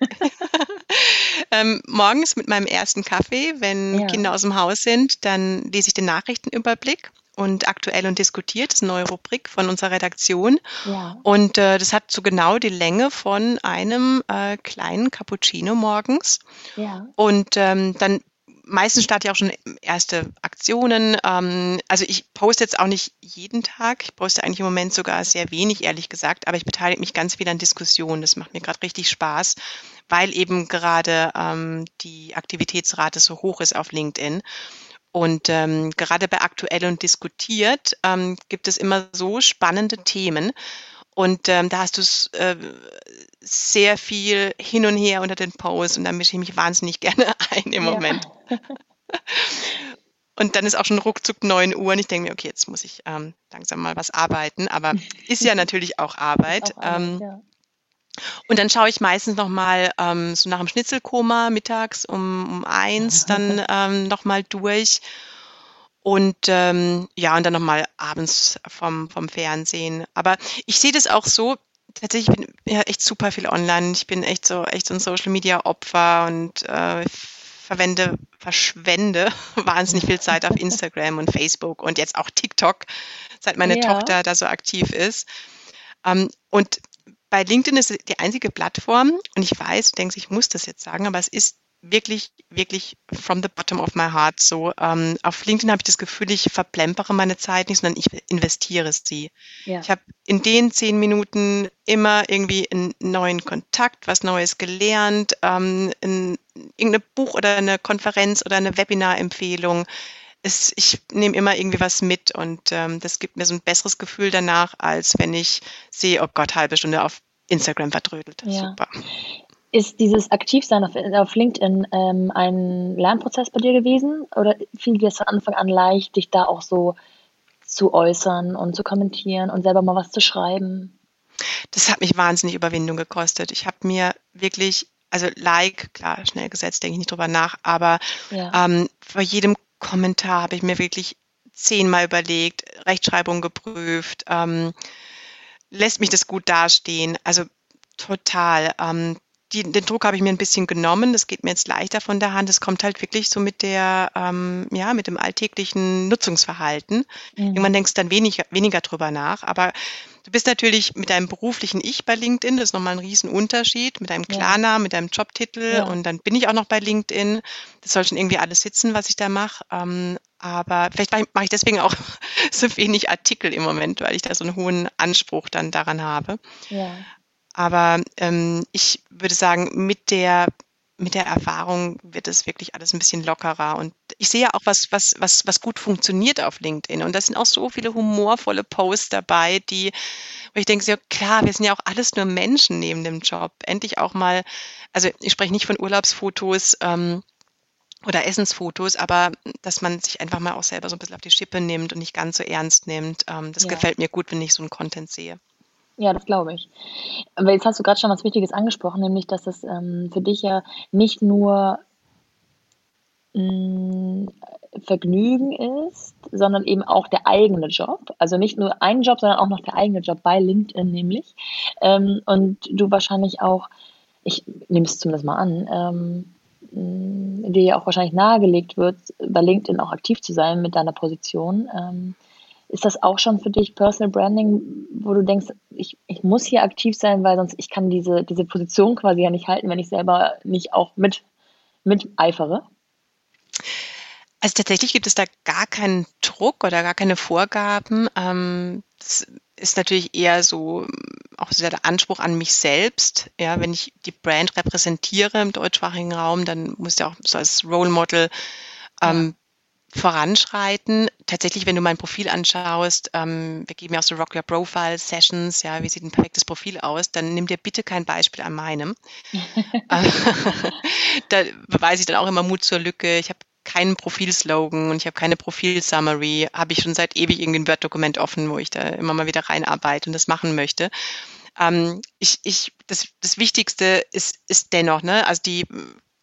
*laughs* ähm, morgens mit meinem ersten Kaffee, wenn ja. Kinder aus dem Haus sind, dann lese ich den Nachrichtenüberblick und aktuell und diskutiert, das ist eine neue Rubrik von unserer Redaktion. Ja. Und äh, das hat so genau die Länge von einem äh, kleinen Cappuccino morgens. Ja. Und ähm, dann meistens starte ich auch schon erste Aktionen. Ähm, also ich poste jetzt auch nicht jeden Tag. Ich poste eigentlich im Moment sogar sehr wenig, ehrlich gesagt, aber ich beteilige mich ganz viel an Diskussionen. Das macht mir gerade richtig Spaß, weil eben gerade ähm, die Aktivitätsrate so hoch ist auf LinkedIn. Und ähm, gerade bei Aktuell und Diskutiert ähm, gibt es immer so spannende Themen. Und ähm, da hast du äh, sehr viel hin und her unter den Posts und da mische ich mich wahnsinnig *laughs* gerne ein im ja. Moment. Und dann ist auch schon ruckzuck 9 Uhr und ich denke mir, okay, jetzt muss ich ähm, langsam mal was arbeiten. Aber *laughs* ist ja natürlich auch Arbeit. Auch Arbeit ähm, ja. Und dann schaue ich meistens nochmal ähm, so nach dem Schnitzelkoma mittags um, um eins dann ähm, nochmal durch. Und ähm, ja, und dann nochmal abends vom, vom Fernsehen. Aber ich sehe das auch so, tatsächlich bin ja echt super viel online. Ich bin echt so echt so ein Social Media Opfer und äh, verwende, verschwende *laughs* wahnsinnig viel Zeit auf Instagram und Facebook und jetzt auch TikTok, seit meine ja. Tochter da so aktiv ist. Ähm, und bei LinkedIn ist es die einzige Plattform und ich weiß, du denkst, ich muss das jetzt sagen, aber es ist wirklich, wirklich from the bottom of my heart so. Ähm, auf LinkedIn habe ich das Gefühl, ich verplempere meine Zeit nicht, sondern ich investiere sie. Ja. Ich habe in den zehn Minuten immer irgendwie einen neuen Kontakt, was Neues gelernt, ähm, in, irgendein Buch oder eine Konferenz oder eine Webinarempfehlung. Es, ich nehme immer irgendwie was mit und ähm, das gibt mir so ein besseres Gefühl danach, als wenn ich sehe, oh Gott, halbe Stunde auf Instagram verdrödelt. Ja. Super. Ist dieses Aktivsein auf, auf LinkedIn ähm, ein Lernprozess bei dir gewesen oder fiel dir es von Anfang an leicht, dich da auch so zu äußern und zu kommentieren und selber mal was zu schreiben? Das hat mich wahnsinnig Überwindung gekostet. Ich habe mir wirklich, also Like, klar, schnell gesetzt, denke ich nicht drüber nach, aber ja. ähm, bei jedem Kommentar habe ich mir wirklich zehnmal überlegt, Rechtschreibung geprüft, ähm, lässt mich das gut dastehen. Also total. Ähm, die, den Druck habe ich mir ein bisschen genommen. Das geht mir jetzt leichter von der Hand. Es kommt halt wirklich so mit der, ähm, ja, mit dem alltäglichen Nutzungsverhalten. Mhm. Irgendwann denkst du dann weniger, weniger drüber nach. Aber du bist natürlich mit deinem beruflichen Ich bei LinkedIn. Das ist nochmal ein Riesenunterschied. Mit deinem Klarnamen, mit deinem Jobtitel. Ja. Und dann bin ich auch noch bei LinkedIn. Das soll schon irgendwie alles sitzen, was ich da mache. Ähm, aber vielleicht mache ich deswegen auch *laughs* so wenig Artikel im Moment, weil ich da so einen hohen Anspruch dann daran habe. Ja. Aber ähm, ich würde sagen, mit der mit der Erfahrung wird es wirklich alles ein bisschen lockerer. Und ich sehe ja auch was, was, was, was gut funktioniert auf LinkedIn. Und da sind auch so viele humorvolle Posts dabei, die, wo ich denke, ja klar, wir sind ja auch alles nur Menschen neben dem Job. Endlich auch mal, also ich spreche nicht von Urlaubsfotos ähm, oder Essensfotos, aber dass man sich einfach mal auch selber so ein bisschen auf die Schippe nimmt und nicht ganz so ernst nimmt. Ähm, das ja. gefällt mir gut, wenn ich so einen Content sehe. Ja, das glaube ich. Aber jetzt hast du gerade schon was Wichtiges angesprochen, nämlich, dass es ähm, für dich ja nicht nur mh, mm, Vergnügen ist, sondern eben auch der eigene Job. Also nicht nur ein Job, sondern auch noch der eigene Job bei LinkedIn nämlich. Ähm, und du wahrscheinlich auch, ich nehme es zumindest mal an, ähm, mm, dir ja auch wahrscheinlich nahegelegt wird, bei LinkedIn auch aktiv zu sein mit deiner Position. Ähm, ist das auch schon für dich Personal Branding, wo du denkst, ich, ich muss hier aktiv sein, weil sonst ich kann diese, diese Position quasi ja nicht halten, wenn ich selber nicht auch mit, mit eifere? Also tatsächlich gibt es da gar keinen Druck oder gar keine Vorgaben. Ähm, das ist natürlich eher so auch der Anspruch an mich selbst. Ja, wenn ich die Brand repräsentiere im deutschsprachigen Raum, dann muss ja auch so als Role Model ähm, voranschreiten. Tatsächlich, wenn du mein Profil anschaust, ähm, wir geben ja auch so Rock Your Profile Sessions, ja, wie sieht ein perfektes Profil aus, dann nimm dir bitte kein Beispiel an meinem. *laughs* *laughs* da beweise ich dann auch immer Mut zur Lücke. Ich habe keinen Profilslogan und ich habe keine Profil-Summary, habe ich schon seit ewig irgendein Word-Dokument offen, wo ich da immer mal wieder reinarbeite und das machen möchte. Ähm, ich, ich, das, das Wichtigste ist, ist dennoch, ne, also die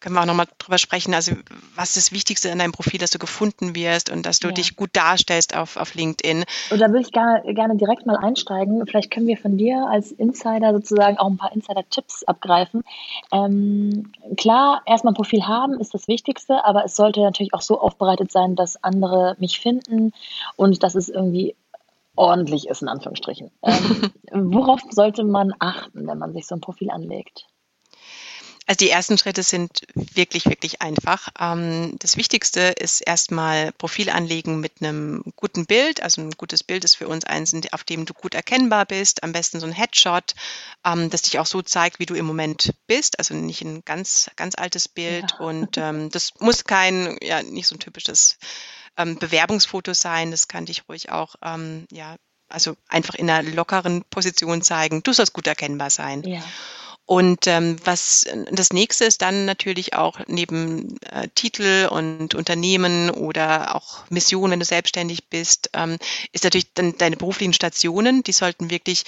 können wir auch nochmal drüber sprechen. Also, was ist das Wichtigste in deinem Profil, dass du gefunden wirst und dass du ja. dich gut darstellst auf, auf LinkedIn? Und da würde ich gerne, gerne direkt mal einsteigen. Vielleicht können wir von dir als Insider sozusagen auch ein paar Insider-Tipps abgreifen. Ähm, klar, erstmal ein Profil haben ist das Wichtigste, aber es sollte natürlich auch so aufbereitet sein, dass andere mich finden und dass es irgendwie ordentlich ist, in Anführungsstrichen. Ähm, worauf sollte man achten, wenn man sich so ein Profil anlegt? Also die ersten Schritte sind wirklich, wirklich einfach. Ähm, das Wichtigste ist erstmal Profil anlegen mit einem guten Bild. Also ein gutes Bild ist für uns eins, auf dem du gut erkennbar bist. Am besten so ein Headshot, ähm, das dich auch so zeigt, wie du im Moment bist. Also nicht ein ganz, ganz altes Bild. Ja. Und *laughs* ähm, das muss kein, ja, nicht so ein typisches Bewerbungsfoto sein. Das kann dich ruhig auch, ja, also einfach in einer lockeren Position zeigen. Du sollst gut erkennbar sein. Ja. Und ähm, was das nächste ist dann natürlich auch neben äh, Titel und Unternehmen oder auch Mission, wenn du selbstständig bist, ähm, ist natürlich dann deine beruflichen Stationen, die sollten wirklich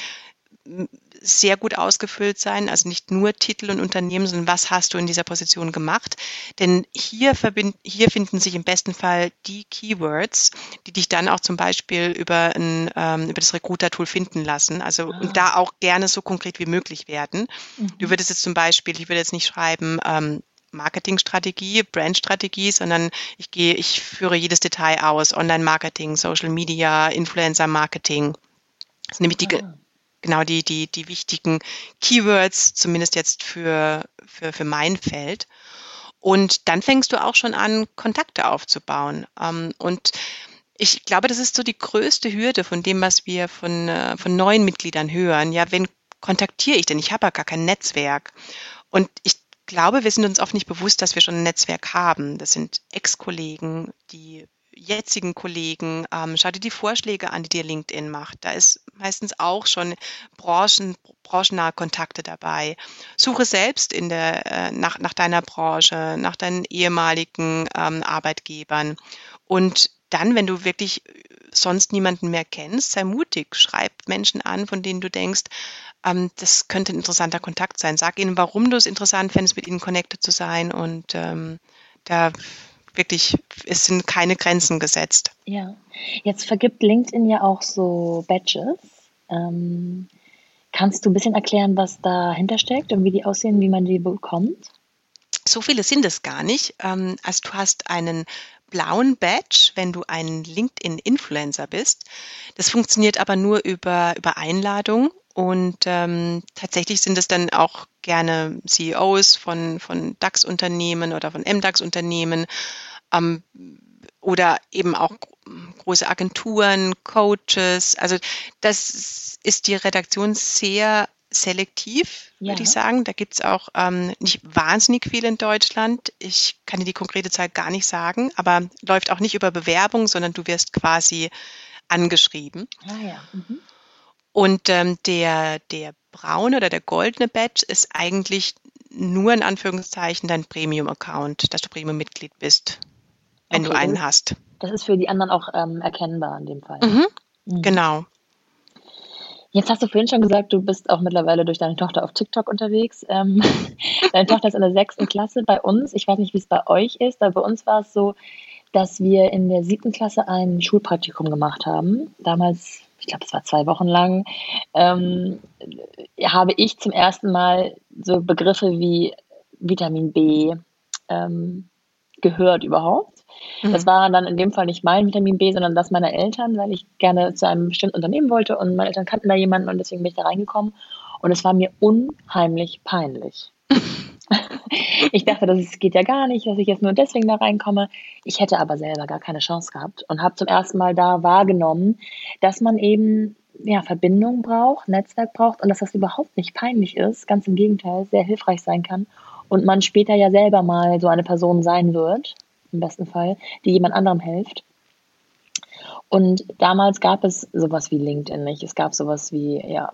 sehr gut ausgefüllt sein, also nicht nur Titel und Unternehmen, sondern was hast du in dieser Position gemacht. Denn hier, verbind, hier finden sich im besten Fall die Keywords, die dich dann auch zum Beispiel über, ein, ähm, über das Recruiter-Tool finden lassen. Also ah. und da auch gerne so konkret wie möglich werden. Mhm. Du würdest jetzt zum Beispiel, ich würde jetzt nicht schreiben, ähm, Marketingstrategie, Brandstrategie, sondern ich gehe, ich führe jedes Detail aus, Online-Marketing, Social Media, Influencer-Marketing. Das sind nämlich die, ah. Genau die, die, die wichtigen Keywords, zumindest jetzt für, für, für mein Feld. Und dann fängst du auch schon an, Kontakte aufzubauen. Ähm, und ich glaube, das ist so die größte Hürde von dem, was wir von, äh, von neuen Mitgliedern hören. Ja, wen kontaktiere ich denn? Ich habe ja gar kein Netzwerk. Und ich glaube, wir sind uns oft nicht bewusst, dass wir schon ein Netzwerk haben. Das sind Ex-Kollegen, die jetzigen Kollegen. Ähm, schau dir die Vorschläge an, die dir LinkedIn macht. Da ist meistens auch schon Branchen, branchennahe Kontakte dabei. Suche selbst in der, äh, nach, nach deiner Branche, nach deinen ehemaligen ähm, Arbeitgebern. Und dann, wenn du wirklich sonst niemanden mehr kennst, sei mutig, schreib Menschen an, von denen du denkst, ähm, das könnte ein interessanter Kontakt sein. Sag ihnen, warum du es interessant fändest, mit ihnen connected zu sein und ähm, da wirklich, es sind keine Grenzen gesetzt. Ja, jetzt vergibt LinkedIn ja auch so Badges. Ähm, kannst du ein bisschen erklären, was dahinter steckt und wie die aussehen, wie man die bekommt? So viele sind es gar nicht. Ähm, also du hast einen blauen Badge, wenn du ein LinkedIn-Influencer bist. Das funktioniert aber nur über, über Einladung und ähm, tatsächlich sind es dann auch gerne CEOs von, von DAX-Unternehmen oder von MDAX-Unternehmen ähm, oder eben auch große Agenturen, Coaches. Also das ist die Redaktion sehr selektiv, ja. würde ich sagen. Da gibt es auch ähm, nicht wahnsinnig viel in Deutschland. Ich kann dir die konkrete Zahl gar nicht sagen, aber läuft auch nicht über Bewerbung, sondern du wirst quasi angeschrieben. Ah, ja. Mhm. Und ähm, der, der braune oder der goldene Badge ist eigentlich nur in Anführungszeichen dein Premium-Account, dass du Premium-Mitglied bist, wenn okay, du einen hast. Das ist für die anderen auch ähm, erkennbar in dem Fall. Mhm, mhm. Genau. Jetzt hast du vorhin schon gesagt, du bist auch mittlerweile durch deine Tochter auf TikTok unterwegs. Ähm, *laughs* deine Tochter ist in der sechsten Klasse bei uns. Ich weiß nicht, wie es bei euch ist, aber bei uns war es so, dass wir in der siebten Klasse ein Schulpraktikum gemacht haben. Damals ich glaube, es war zwei Wochen lang, ähm, habe ich zum ersten Mal so Begriffe wie Vitamin B ähm, gehört überhaupt. Mhm. Das war dann in dem Fall nicht mein Vitamin B, sondern das meiner Eltern, weil ich gerne zu einem bestimmten Unternehmen wollte und meine Eltern kannten da jemanden und deswegen bin ich da reingekommen. Und es war mir unheimlich peinlich. *laughs* ich dachte, das geht ja gar nicht, dass ich jetzt nur deswegen da reinkomme. Ich hätte aber selber gar keine Chance gehabt und habe zum ersten Mal da wahrgenommen, dass man eben ja, Verbindung braucht, Netzwerk braucht und dass das überhaupt nicht peinlich ist, ganz im Gegenteil, sehr hilfreich sein kann und man später ja selber mal so eine Person sein wird, im besten Fall, die jemand anderem hilft. Und damals gab es sowas wie LinkedIn nicht. Es gab sowas wie ja,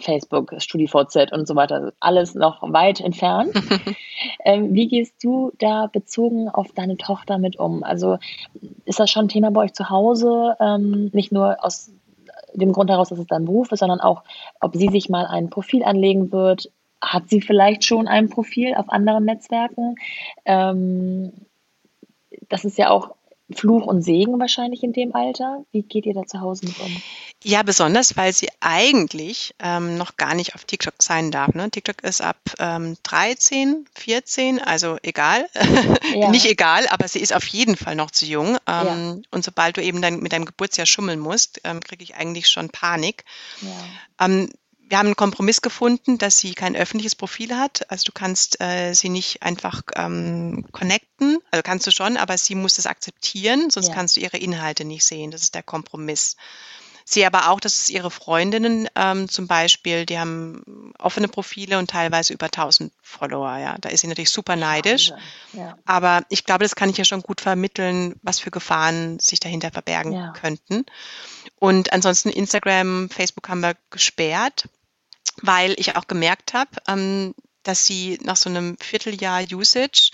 Facebook, StudiVZ und so weiter, alles noch weit entfernt. *laughs* ähm, wie gehst du da bezogen auf deine Tochter mit um? Also ist das schon ein Thema bei euch zu Hause, ähm, nicht nur aus dem Grund heraus, dass es dein Beruf ist, sondern auch, ob sie sich mal ein Profil anlegen wird? Hat sie vielleicht schon ein Profil auf anderen Netzwerken? Ähm, das ist ja auch Fluch und Segen wahrscheinlich in dem Alter. Wie geht ihr da zu Hause mit um? Ja, besonders, weil sie eigentlich ähm, noch gar nicht auf TikTok sein darf. Ne? TikTok ist ab ähm, 13, 14, also egal. *laughs* Ja. nicht egal, aber sie ist auf jeden Fall noch zu jung. Ähm, ja. Und sobald du eben dann mit deinem Geburtsjahr schummeln musst, ähm, kriege ich eigentlich schon Panik. Ja. Wir haben einen Kompromiss gefunden, dass sie kein öffentliches Profil hat. Also du kannst äh, sie nicht einfach ähm, connecten, also kannst du schon, aber sie muss es akzeptieren, sonst ja. kannst du ihre Inhalte nicht sehen. Das ist der Kompromiss. Sehe aber auch, dass es ihre Freundinnen ähm, zum Beispiel, die haben offene Profile und teilweise über 1000 Follower. Ja, da ist sie natürlich super neidisch. Ja. Aber ich glaube, das kann ich ja schon gut vermitteln, was für Gefahren sich dahinter verbergen ja. könnten. Und ansonsten Instagram, Facebook haben wir gesperrt weil ich auch gemerkt habe, ähm, dass sie nach so einem Vierteljahr Usage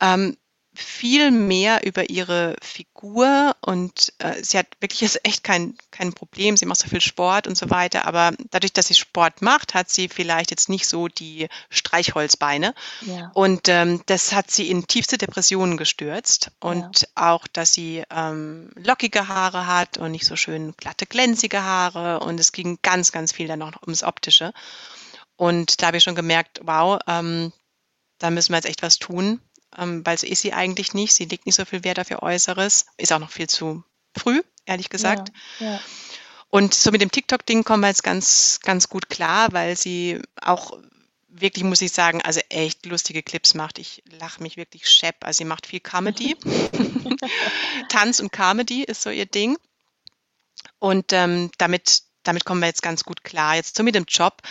ähm, viel mehr über ihre Figur und äh, sie hat wirklich jetzt echt kein, kein Problem. Sie macht so viel Sport und so weiter, aber dadurch, dass sie Sport macht, hat sie vielleicht jetzt nicht so die Streichholzbeine. Ja. Und ähm, das hat sie in tiefste Depressionen gestürzt. Und ja. auch, dass sie ähm, lockige Haare hat und nicht so schön glatte, glänzige Haare. Und es ging ganz, ganz viel dann noch ums Optische. Und da habe ich schon gemerkt, wow, ähm, da müssen wir jetzt echt was tun ähm, weil so ist sie eigentlich nicht. Sie legt nicht so viel Wert auf ihr Äußeres. Ist auch noch viel zu früh, ehrlich gesagt. Ja, ja. Und so mit dem TikTok-Ding kommen wir jetzt ganz, ganz gut klar, weil sie auch wirklich, muss ich sagen, also echt lustige Clips macht. Ich lache mich wirklich schepp. Also sie macht viel Comedy. *laughs* *laughs* Tanz und Comedy ist so ihr Ding. Und ähm, damit, damit kommen wir jetzt ganz gut klar. Jetzt so mit dem Job.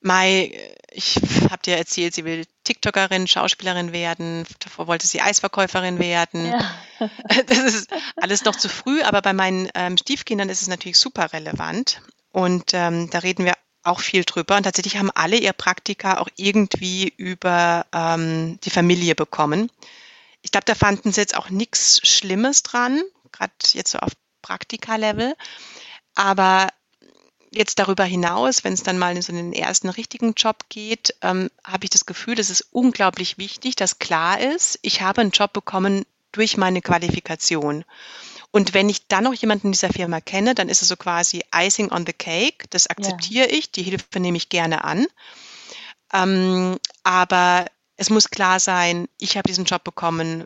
Mai, ich habe dir erzählt, sie will TikTokerin, Schauspielerin werden. Davor wollte sie Eisverkäuferin werden. Ja. *laughs* Das ist alles noch zu früh, aber bei meinen ähm, Stiefkindern ist es natürlich super relevant. Und ähm, da reden wir auch viel drüber. Und tatsächlich haben alle ihr Praktika auch irgendwie über ähm, die Familie bekommen. Ich glaube, da fanden sie jetzt auch nichts Schlimmes dran, gerade jetzt so auf Praktika-Level. Aber jetzt darüber hinaus, wenn es dann mal in so einen ersten richtigen Job geht, ähm, habe ich das Gefühl, es ist unglaublich wichtig, dass klar ist, ich habe einen Job bekommen durch meine Qualifikation. Und wenn ich dann noch jemanden in dieser Firma kenne, dann ist es so quasi Icing on the Cake. Das akzeptiere ja. ich, die Hilfe nehme ich gerne an. Ähm, aber es muss klar sein, ich habe diesen Job bekommen,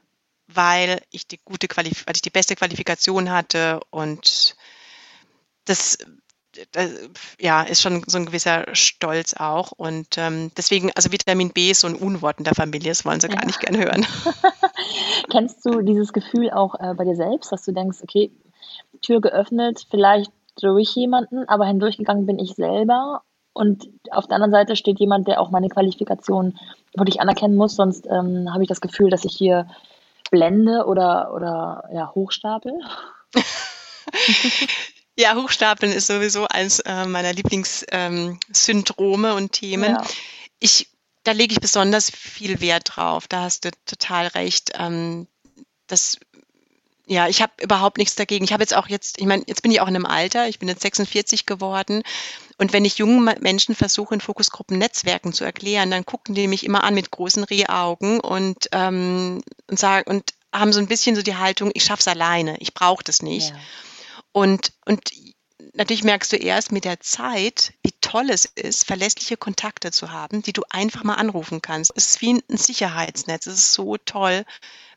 weil ich die gute Qualif weil ich die beste Qualifikation hatte und das ja, ist schon so ein gewisser Stolz auch. Und ähm, deswegen, also Vitamin B ist so ein Unwort in der Familie, das wollen sie ja. gar nicht gerne hören. *laughs* Kennst du dieses Gefühl auch äh, bei dir selbst, dass du denkst, okay, Tür geöffnet, vielleicht durch jemanden, aber hindurchgegangen bin ich selber. Und auf der anderen Seite steht jemand, der auch meine Qualifikation wirklich anerkennen muss, sonst ähm, habe ich das Gefühl, dass ich hier blende oder, oder ja, hochstapel. *laughs* Ja, Hochstapeln ist sowieso eines äh, meiner Lieblingssyndrome ähm, und Themen. Ja. Ich, da lege ich besonders viel Wert drauf. Da hast du total recht. Ähm, das, ja, ich habe überhaupt nichts dagegen. Ich habe jetzt auch jetzt, ich meine, jetzt bin ich auch in einem Alter. Ich bin jetzt 46 geworden. Und wenn ich jungen Menschen versuche, in Fokusgruppen Netzwerken zu erklären, dann gucken die mich immer an mit großen Rehaugen und, ähm, und sagen und haben so ein bisschen so die Haltung, ich schaff's alleine, ich brauche das nicht. Ja. Und, und natürlich merkst du erst mit der Zeit, wie toll es ist, verlässliche Kontakte zu haben, die du einfach mal anrufen kannst. Es ist wie ein Sicherheitsnetz. Es ist so toll,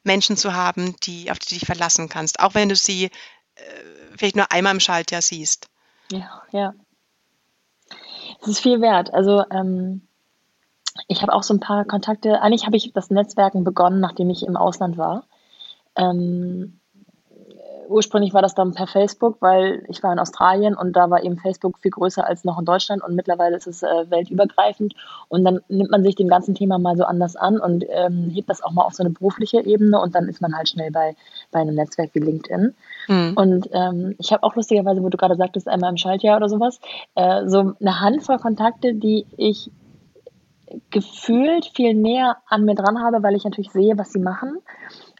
Menschen zu haben, die, auf die du dich verlassen kannst, auch wenn du sie äh, vielleicht nur einmal im Schaltjahr siehst. Ja, ja. Es ist viel wert. Also ähm, ich habe auch so ein paar Kontakte. Eigentlich habe ich das Netzwerken begonnen, nachdem ich im Ausland war. Ähm, ursprünglich war das dann per Facebook, weil ich war in Australien und da war eben Facebook viel größer als noch in Deutschland und mittlerweile ist es äh, weltübergreifend und dann nimmt man sich dem ganzen Thema mal so anders an und ähm, hebt das auch mal auf so eine berufliche Ebene und dann ist man halt schnell bei, bei einem Netzwerk wie LinkedIn. Mhm. Und ähm, ich habe auch lustigerweise, wo du gerade sagtest, einmal im Schaltjahr oder sowas, äh, so eine Handvoll Kontakte, die ich gefühlt viel näher an mir dran habe, weil ich natürlich sehe, was sie machen.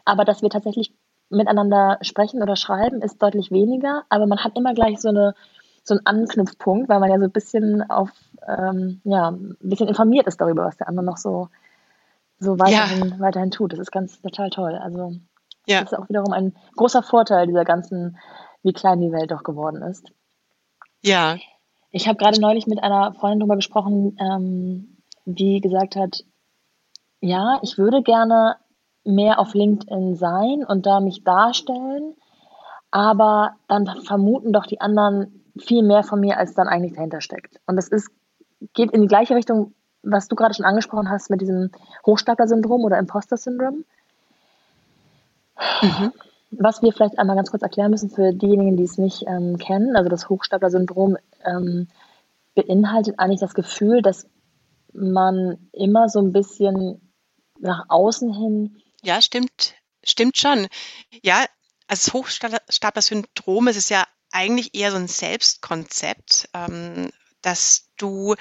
Aber dass wir tatsächlich miteinander sprechen oder schreiben ist deutlich weniger, aber man hat immer gleich so eine so einen Anknüpfpunkt, weil man ja so ein bisschen auf ähm, ja ein bisschen informiert ist darüber, was der andere noch so so weiterhin, ja. weiterhin tut. Das ist ganz total toll. Also ja. das ist auch wiederum ein großer Vorteil dieser ganzen, wie klein die Welt doch geworden ist. Ja. Ich habe gerade neulich mit einer Freundin darüber gesprochen, ähm, die gesagt hat, ja, ich würde gerne mehr auf LinkedIn sein und da mich darstellen, aber dann vermuten doch die anderen viel mehr von mir, als dann eigentlich dahinter steckt. Und das ist, geht in die gleiche Richtung, was du gerade schon angesprochen hast mit diesem Hochstapler-Syndrom oder Imposter-Syndrom. Mhm. Was wir vielleicht einmal ganz kurz erklären müssen für diejenigen, die es nicht ähm, kennen, also das Hochstapler-Syndrom ähm, beinhaltet eigentlich das Gefühl, dass man immer so ein bisschen nach außen hin ja, stimmt, stimmt schon. Ja, also das Hochstapler-Syndrom ist es ja eigentlich eher so ein Selbstkonzept, ähm, dass du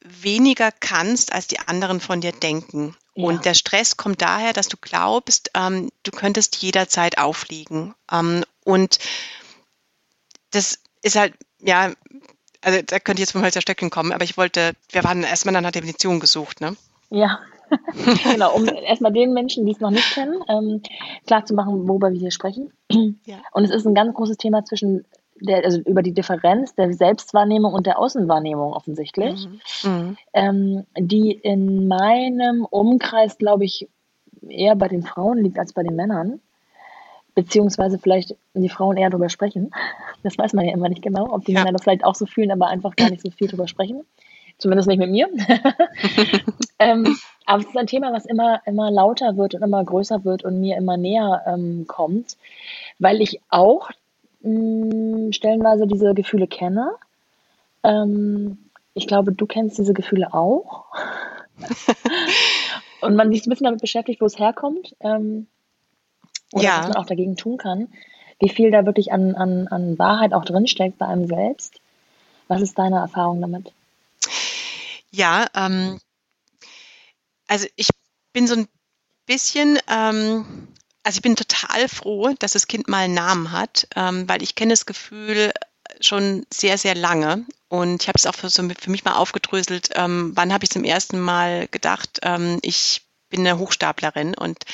weniger kannst, als die anderen von dir denken. Ja. Und der Stress kommt daher, dass du glaubst, ähm, du könntest jederzeit auffliegen. Ähm, und das ist halt, ja, also da könnte ich jetzt vom Hölzer Stöckchen kommen, aber ich wollte, wir waren erstmal nach einer Definition gesucht, ne? Ja, *laughs* genau, um erstmal den Menschen, die es noch nicht kennen, ähm, klar zu machen, worüber wir hier sprechen. Ja. Und es ist ein ganz großes Thema zwischen der, also über die Differenz der Selbstwahrnehmung und der Außenwahrnehmung offensichtlich, mhm. Mhm. Ähm, die in meinem Umkreis, glaube ich, eher bei den Frauen liegt als bei den Männern. Beziehungsweise vielleicht die Frauen eher darüber sprechen. Das weiß man ja immer nicht genau, ob die ja. Männer das vielleicht auch so fühlen, aber einfach gar nicht so viel darüber sprechen. Zumindest nicht mit mir. *laughs* *laughs* ähm, aber es ist ein Thema, was immer, immer lauter wird und immer größer wird und mir immer näher ähm, kommt, weil ich auch mh, stellenweise diese Gefühle kenne. Ähm, ich glaube, du kennst diese Gefühle auch. *laughs* und man sich ein bisschen damit beschäftigt, wo es herkommt. Ähm, oder ja. was man auch dagegen tun kann. Wie viel da wirklich an, an, an Wahrheit auch drinsteckt bei einem selbst. Was ist deine Erfahrung damit? Ja, ähm, also ich bin so ein bisschen, ähm, also ich bin total froh, dass das Kind mal einen Namen hat, ähm, weil ich kenne das Gefühl schon sehr, sehr lange. Und ich habe es auch für, so für, mich mal aufgedröselt, ähm, wann habe ich zum ersten Mal gedacht, ähm, ich bin eine Hochstaplerin. Und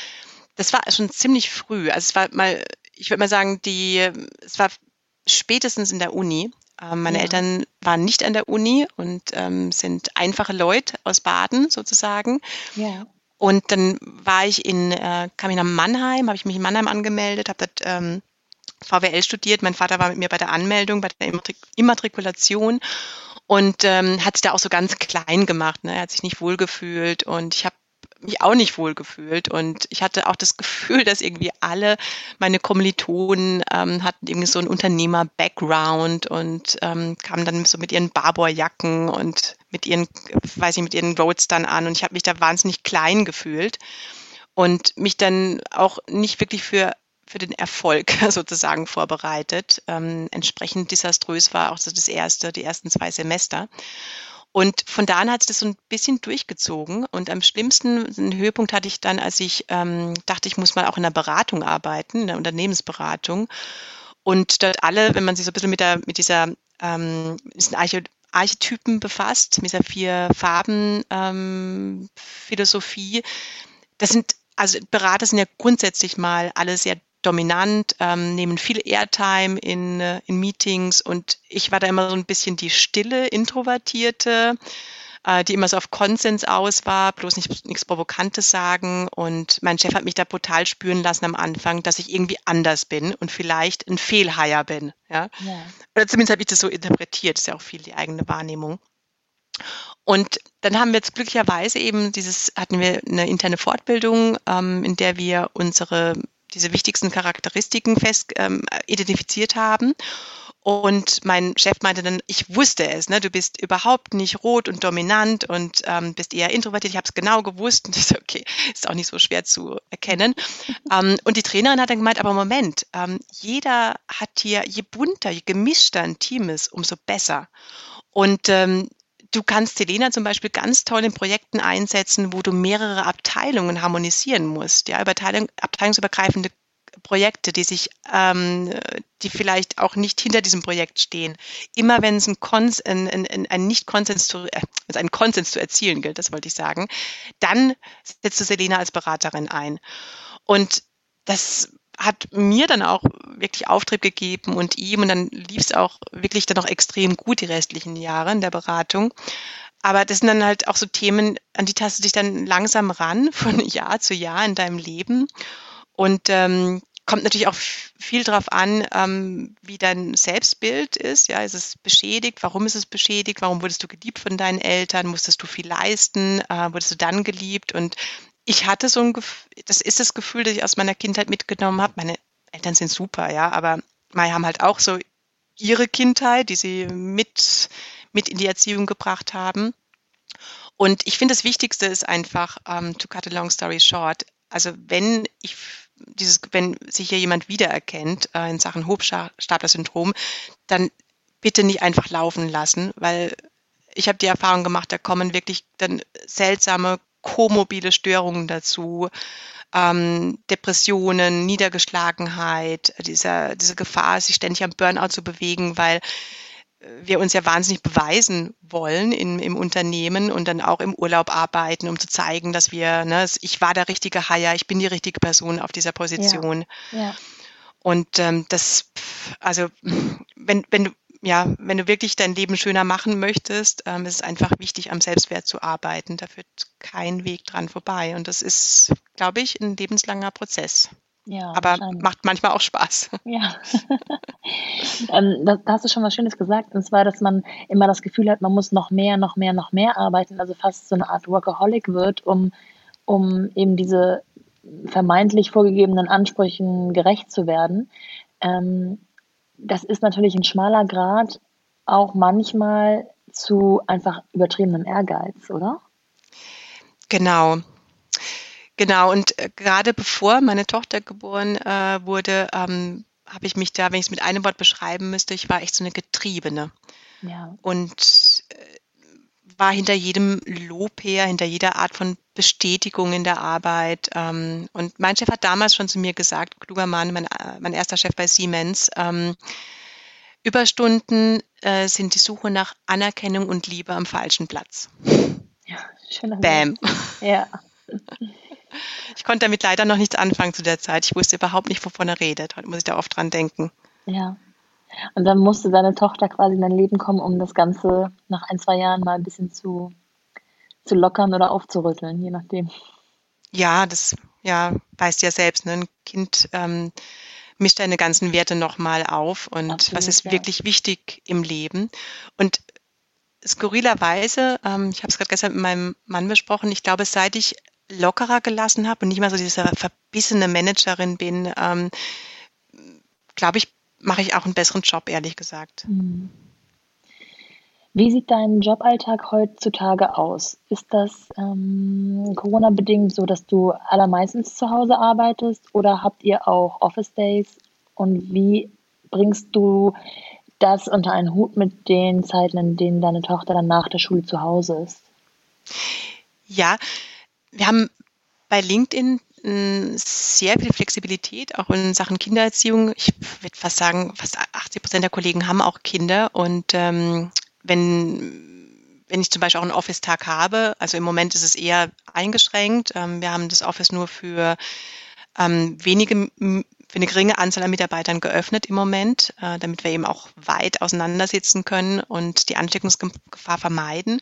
das war schon ziemlich früh. Also es war mal, ich würde mal sagen, die, es war spätestens in der Uni. Ähm, meine ja. Eltern waren nicht an der Uni und ähm, sind einfache Leute aus Baden sozusagen. Ja. Und dann war ich in, äh, kam ich nach Mannheim, habe ich mich in Mannheim angemeldet, habe dort ähm, VWL studiert. Mein Vater war mit mir bei der Anmeldung, bei der Immatrikulation und ähm, hat sich da auch so ganz klein gemacht. Ne? Er hat sich nicht wohlgefühlt und ich habe mich auch nicht wohl gefühlt. Und ich hatte auch das Gefühl, dass irgendwie alle meine Kommilitonen ähm, hatten irgendwie so einen Unternehmer-Background und ähm, kamen dann so mit ihren Barbour-Jacken und mit ihren, weiß ich, mit ihren Roadstern an. Und ich habe mich da wahnsinnig klein gefühlt und mich dann auch nicht wirklich für für den Erfolg *laughs* sozusagen vorbereitet. Ähm, entsprechend desaströs war auch so das erste, die ersten zwei Semester. Und von da an hat sich das so ein bisschen durchgezogen. Und am schlimmsten, einen Höhepunkt hatte ich dann, als ich ähm, dachte, ich muss mal auch in der Beratung arbeiten, in der Unternehmensberatung. Und dort alle, wenn man sich so ein bisschen mit, der, mit dieser ähm, diesen Arche Archetypen befasst, mit dieser vier Farben ähm, Philosophie, das sind also Berater sind ja grundsätzlich mal alle sehr dominant, ähm, nehmen viel Airtime in, äh, in Meetings und ich war da immer so ein bisschen die stille, introvertierte, äh, die immer so auf Konsens aus war, bloß nicht, nichts Provokantes sagen. Und mein Chef hat mich da brutal spüren lassen am Anfang, dass ich irgendwie anders bin und vielleicht ein Fehlheier bin. Ja? ja. Oder zumindest habe ich das so interpretiert, das ist ja auch viel die eigene Wahrnehmung. Und dann haben wir jetzt glücklicherweise eben dieses, hatten wir eine interne Fortbildung, ähm, in der wir unsere diese wichtigsten Charakteristiken fest ähm, identifiziert haben. Und mein Chef meinte dann, ich wusste es, ne? du bist überhaupt nicht rot und dominant und ähm, bist eher introvertiert. Ich habe es genau gewusst *laughs* und ich so, okay, ist auch nicht so schwer zu erkennen. *laughs* ähm, und die Trainerin hat dann gemeint, aber Moment, ähm, jeder hat hier, je bunter, je gemischter ein Team ist, umso besser. Und ähm, Du kannst Selena zum Beispiel ganz toll in Projekten einsetzen, wo du mehrere Abteilungen harmonisieren musst, ja, Überteilung, abteilungsübergreifende Projekte, die sich, ähm, die vielleicht auch nicht hinter diesem Projekt stehen. Immer wenn es ein, Kons ein, ein, ein Nicht-Konsens zu, äh, also einen Konsens zu erzielen gilt, das wollte ich sagen, dann setzt du Selena als Beraterin ein. Und das hat mir dann auch wirklich Auftrieb gegeben und ihm und dann lief es auch wirklich dann auch extrem gut die restlichen Jahre in der Beratung. Aber das sind dann halt auch so Themen, an die taste dich dann langsam ran *laughs* von Jahr zu Jahr in deinem Leben und ähm, kommt natürlich auch viel darauf an, ähm, wie dein Selbstbild ist. Ja, ist es beschädigt? Warum ist es beschädigt? Warum wurdest du geliebt von deinen Eltern? Musstest du viel leisten? Äh, wurdest du dann geliebt? Und ich hatte so ein Gefühl, das ist das Gefühl, das ich aus meiner Kindheit mitgenommen habe. Meine Eltern sind super, ja, aber meine haben halt auch so ihre Kindheit, die sie mit, mit in die Erziehung gebracht haben. Und ich finde, das Wichtigste ist einfach, um, ähm, to cut a long story short, also wenn ich dieses, wenn sich hier jemand wiedererkennt äh, in Sachen Hochstapler-Syndrom, dann bitte nicht einfach laufen lassen, weil ich habe die Erfahrung gemacht, da kommen wirklich dann seltsame komobile Störungen dazu, ähm, Depressionen, Niedergeschlagenheit, dieser, diese Gefahr, sich ständig am Burnout zu bewegen, weil wir uns ja wahnsinnig beweisen wollen in, im Unternehmen und dann auch im Urlaub arbeiten, um zu zeigen, dass wir, ne, ich war der richtige Hire, ich bin die richtige Person auf dieser Position. Ja. ja. Und ähm, das, also wenn, wenn du ja, wenn du wirklich dein Leben schöner machen möchtest, ähm, ist es einfach wichtig, am Selbstwert zu arbeiten. Da führt kein Weg dran vorbei. Und das ist, glaube ich, ein lebenslanger Prozess. Ja, aber macht manchmal auch Spaß. *laughs* Ja. *laughs* ähm, da, da, hast du schon was Schönes gesagt, und zwar, dass man immer das Gefühl hat, man muss noch mehr, noch mehr, noch mehr arbeiten, also fast so eine Art Workaholic wird, um, um eben diese vermeintlich vorgegebenen Ansprüchen gerecht zu werden. Ähm, das ist natürlich ein schmaler Grad, auch manchmal zu einfach übertriebenem Ehrgeiz, oder? Genau. Genau, und äh, gerade bevor meine Tochter geboren äh, wurde, ähm, habe ich mich da, wenn ich es mit einem Wort beschreiben müsste, ich war echt so eine Getriebene. Ja. Und äh, war hinter jedem Lob her, hinter jeder Art von Bestätigung in der Arbeit. Ähm, und mein Chef hat damals schon zu mir gesagt, kluger Mann, mein, äh, mein erster Chef bei Siemens, ähm, Überstunden äh, sind die Suche nach Anerkennung und Liebe am falschen Platz. Ja, schöner Bam. Ja. *laughs* Ich konnte damit leider noch nichts anfangen zu der Zeit. Ich wusste überhaupt nicht, wovon er redet. Heute muss ich da oft dran denken. Ja. Und dann musste deine Tochter quasi in dein Leben kommen, um das Ganze nach ein, zwei Jahren mal ein bisschen zu, zu lockern oder aufzurütteln, je nachdem. Ja, das ja, weißt ja selbst, ne? ein Kind ähm, mischt deine ganzen Werte nochmal auf und Absolut, was ist ja. wirklich wichtig im Leben. Und skurrilerweise, ähm, ich habe es gerade gestern mit meinem Mann besprochen, ich glaube, seit ich lockerer gelassen habe und nicht mehr so diese verbissene Managerin bin, ähm, glaube ich, mache ich auch einen besseren Job, ehrlich gesagt. Hm. Wie sieht dein Joballtag heutzutage aus? Ist das ähm, Corona-bedingt so, dass du allermeistens zu Hause arbeitest oder habt ihr auch Office Days? Und wie bringst du das unter einen Hut mit den Zeiten, in denen deine Tochter dann nach der Schule zu Hause ist? Ja, wir haben bei LinkedIn sehr viel Flexibilität, auch in Sachen Kindererziehung. Ich würde fast sagen, fast 80 Prozent der Kollegen haben auch Kinder. Und ähm, wenn, wenn ich zum Beispiel auch einen Office-Tag habe, also im Moment ist es eher eingeschränkt. Ähm, wir haben das Office nur für ähm, wenige für eine geringe Anzahl an Mitarbeitern geöffnet im Moment, äh, damit wir eben auch weit auseinandersitzen können und die Ansteckungsgefahr vermeiden.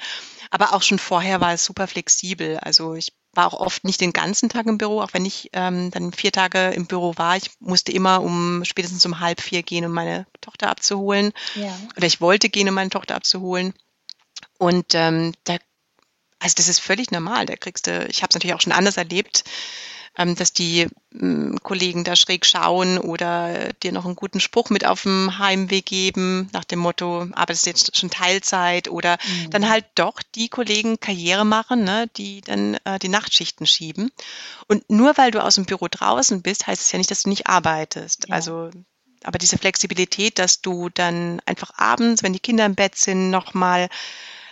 Aber auch schon vorher war es super flexibel. Also ich war auch oft nicht den ganzen Tag im Büro, auch wenn ich ähm, dann vier Tage im Büro war. Ich musste immer um spätestens um halb vier gehen, um meine Tochter abzuholen. Ja. Oder ich wollte gehen, um meine Tochter abzuholen. Und ähm, da, also das ist völlig normal. Da kriegst du, ich habe es natürlich auch schon anders erlebt dass die ähm, Kollegen da schräg schauen oder dir noch einen guten Spruch mit auf dem Heimweg geben, nach dem Motto, arbeitest du jetzt schon Teilzeit oder mhm. dann halt doch die Kollegen Karriere machen, ne, die dann äh, die Nachtschichten schieben. Und nur weil du aus dem Büro draußen bist, heißt es ja nicht, dass du nicht arbeitest. Ja. Also aber diese Flexibilität, dass du dann einfach abends, wenn die Kinder im Bett sind, nochmal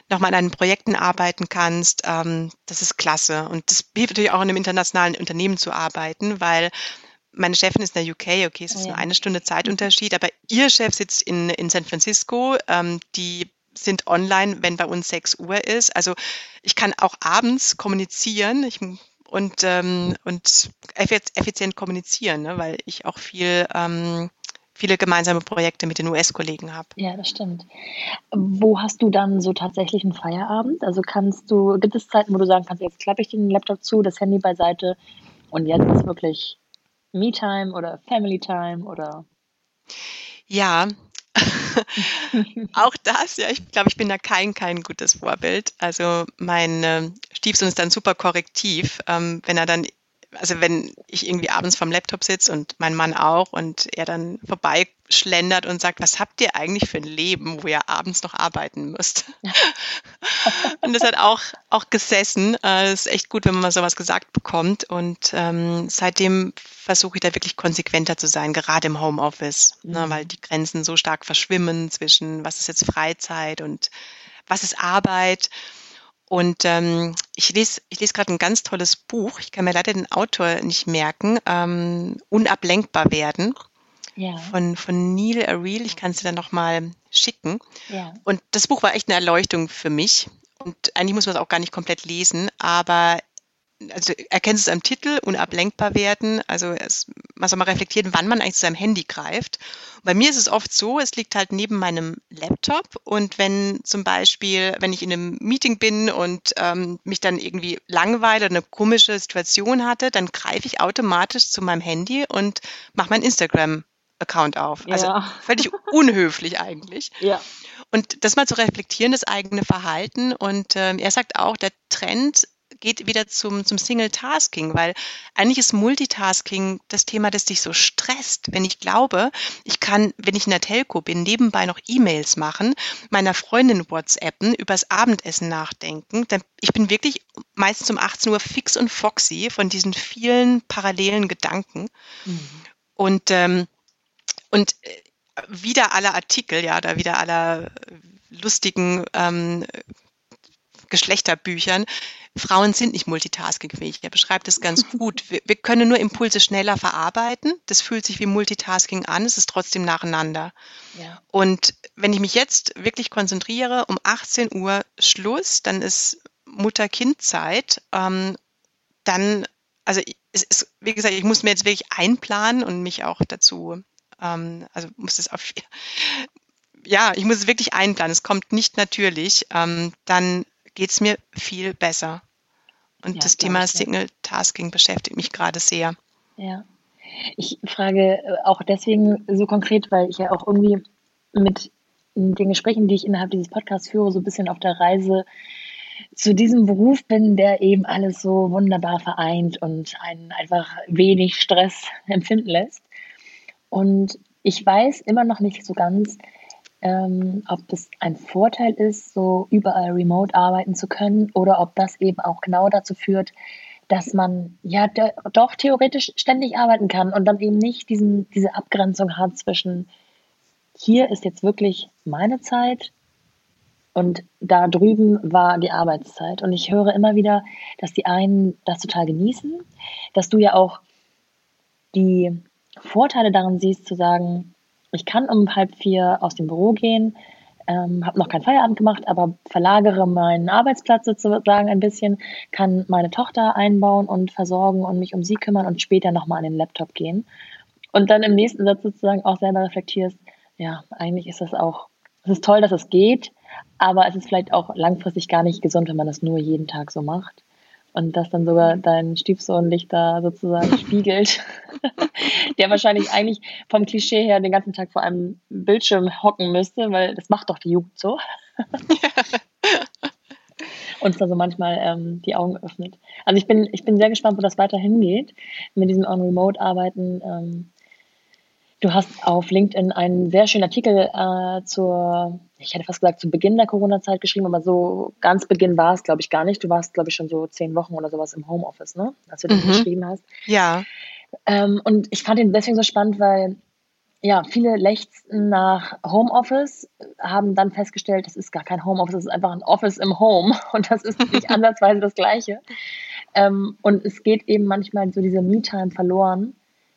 nochmal an Projekten arbeiten kannst. Ähm, das ist klasse. Und das hilft natürlich auch in einem internationalen Unternehmen zu arbeiten, weil meine Chefin ist in der UK, okay, es ist nur eine Stunde Zeitunterschied, aber ihr Chef sitzt in, in San Francisco, ähm, die sind online, wenn bei uns 6 Uhr ist. Also ich kann auch abends kommunizieren ich, und, ähm, und effizient kommunizieren, ne, weil ich auch viel ähm, viele gemeinsame Projekte mit den US-Kollegen habe. Ja, das stimmt. Wo hast du dann so tatsächlich einen Feierabend? Also kannst du, gibt es Zeiten, wo du sagen kannst, jetzt klappe ich den Laptop zu, das Handy beiseite und jetzt ist wirklich Me-Time oder Family-Time oder? Ja, *laughs* auch das, ja, ich glaube, ich bin da kein, kein gutes Vorbild. Also mein äh, Stiefsohn ist dann super korrektiv, ähm, wenn er dann also wenn ich irgendwie abends vom Laptop sitze und mein Mann auch und er dann vorbeischlendert und sagt, was habt ihr eigentlich für ein Leben, wo ihr abends noch arbeiten müsst? *laughs* und das hat auch, auch gesessen. Äh, das ist echt gut, wenn man mal sowas gesagt bekommt. Und ähm, seitdem versuche ich da wirklich konsequenter zu sein, gerade im Homeoffice, ne, mhm. ne, weil die Grenzen so stark verschwimmen zwischen was ist jetzt Freizeit und was ist Arbeit. Und ähm, ich lese, ich lese gerade ein ganz tolles Buch. Ich kann mir leider den Autor nicht merken. Ähm, Unablenkbar werden. Ja. Von, von Neil Ariel. Ich kann es dir dann nochmal schicken. Ja. Und das Buch war echt eine Erleuchtung für mich. Und eigentlich muss man es auch gar nicht komplett lesen, aber also erkennst es am Titel, unablenkbar werden. Also es, man soll mal reflektieren, wann man eigentlich zu seinem Handy greift. Und bei mir ist es oft so, es liegt halt neben meinem Laptop und wenn zum Beispiel, wenn ich in einem Meeting bin und ähm, mich dann irgendwie langweile oder eine komische Situation hatte, dann greife ich automatisch zu meinem Handy und mache mein Instagram-Account auf. Also ja. völlig unhöflich eigentlich. Ja. Und das mal zu reflektieren, das eigene Verhalten. Und ähm, er sagt auch, der Trend geht wieder zum, zum Single-Tasking, weil eigentlich ist Multitasking das Thema, das dich so stresst. Wenn ich glaube, ich kann, wenn ich in der Telco bin, nebenbei noch E-Mails machen, meiner Freundin WhatsAppen, übers Abendessen nachdenken, dann ich bin wirklich meistens um 18 Uhr fix und foxy von diesen vielen parallelen Gedanken. Mhm. Und, ähm, und äh, wieder alle Artikel, ja, da wieder aller lustigen ähm, Geschlechterbüchern. Frauen sind nicht multitaskingfähig. Er beschreibt es ganz *laughs* gut. Wir, wir, können nur Impulse schneller verarbeiten. Das fühlt sich wie Multitasking an. Es ist trotzdem nacheinander. Ja. Und wenn ich mich jetzt wirklich konzentriere, um 18 Uhr Schluss, dann ist Mutter-Kind-Zeit. Ähm, dann, also es ist, wie gesagt, ich muss mir jetzt wirklich einplanen und mich auch dazu, ähm, also muss es auf, *laughs* ja, ich muss es wirklich einplanen. Es kommt nicht natürlich. Ähm, dann geht es mir viel besser. Und ja, das Thema Signal Tasking beschäftigt mich gerade sehr. Ja. Ich frage äh, auch deswegen so konkret, weil ich ja auch irgendwie mit den Gesprächen, die ich innerhalb dieses Podcasts führe, so ein bisschen auf der Reise zu diesem Beruf bin, der eben alles so wunderbar vereint und einen einfach wenig Stress *laughs* empfinden lässt. Und ich weiß immer noch nicht so ganz, ähm, ob das ein Vorteil ist, so überall remote arbeiten zu können oder ob das eben auch genau dazu führt, dass man ja doch theoretisch ständig arbeiten kann und dann eben nicht diesen, diese Abgrenzung hat zwischen hier ist jetzt wirklich meine Zeit und da drüben war die Arbeitszeit. Und ich höre immer wieder, dass die einen das total genießen, dass du ja auch die Vorteile darin siehst, zu sagen, ich kann um halb vier aus dem Büro gehen, ähm, habe noch keinen Feierabend gemacht, aber verlagere meinen Arbeitsplatz sozusagen ein bisschen, kann meine Tochter einbauen und versorgen und mich um sie kümmern und später nochmal an den Laptop gehen. Und dann im nächsten Satz sozusagen auch selber reflektierst, ja, eigentlich ist das auch, es ist toll, dass es geht, aber es ist vielleicht auch langfristig gar nicht gesund, wenn man das nur jeden Tag so macht und dass dann sogar dein Stiefsohn dich da sozusagen *laughs* spiegelt, der wahrscheinlich eigentlich vom Klischee her den ganzen Tag vor einem Bildschirm hocken müsste, weil das macht doch die Jugend so. *laughs* uns da so manchmal ähm, die Augen öffnet. Also ich bin, ich bin sehr gespannt, wo das weiterhin geht mit diesem On-Remote-Arbeiten. Ähm, Du hast auf LinkedIn einen sehr schönen Artikel äh, zur, ich hätte fast gesagt, zu Beginn der Corona-Zeit geschrieben, aber so ganz Beginn war es, glaube ich, gar nicht. Du warst, glaube ich, schon so zehn Wochen oder sowas im Homeoffice, ne? Als du mhm. das geschrieben hast. Ja. Ähm, und ich fand ihn deswegen so spannend, weil ja, viele lechzten nach Homeoffice, haben dann festgestellt, das ist gar kein Homeoffice, das ist einfach ein Office im Home *laughs* und das ist nicht ansatzweise das Gleiche. Ähm, und es geht eben manchmal so diese Me-Time verloren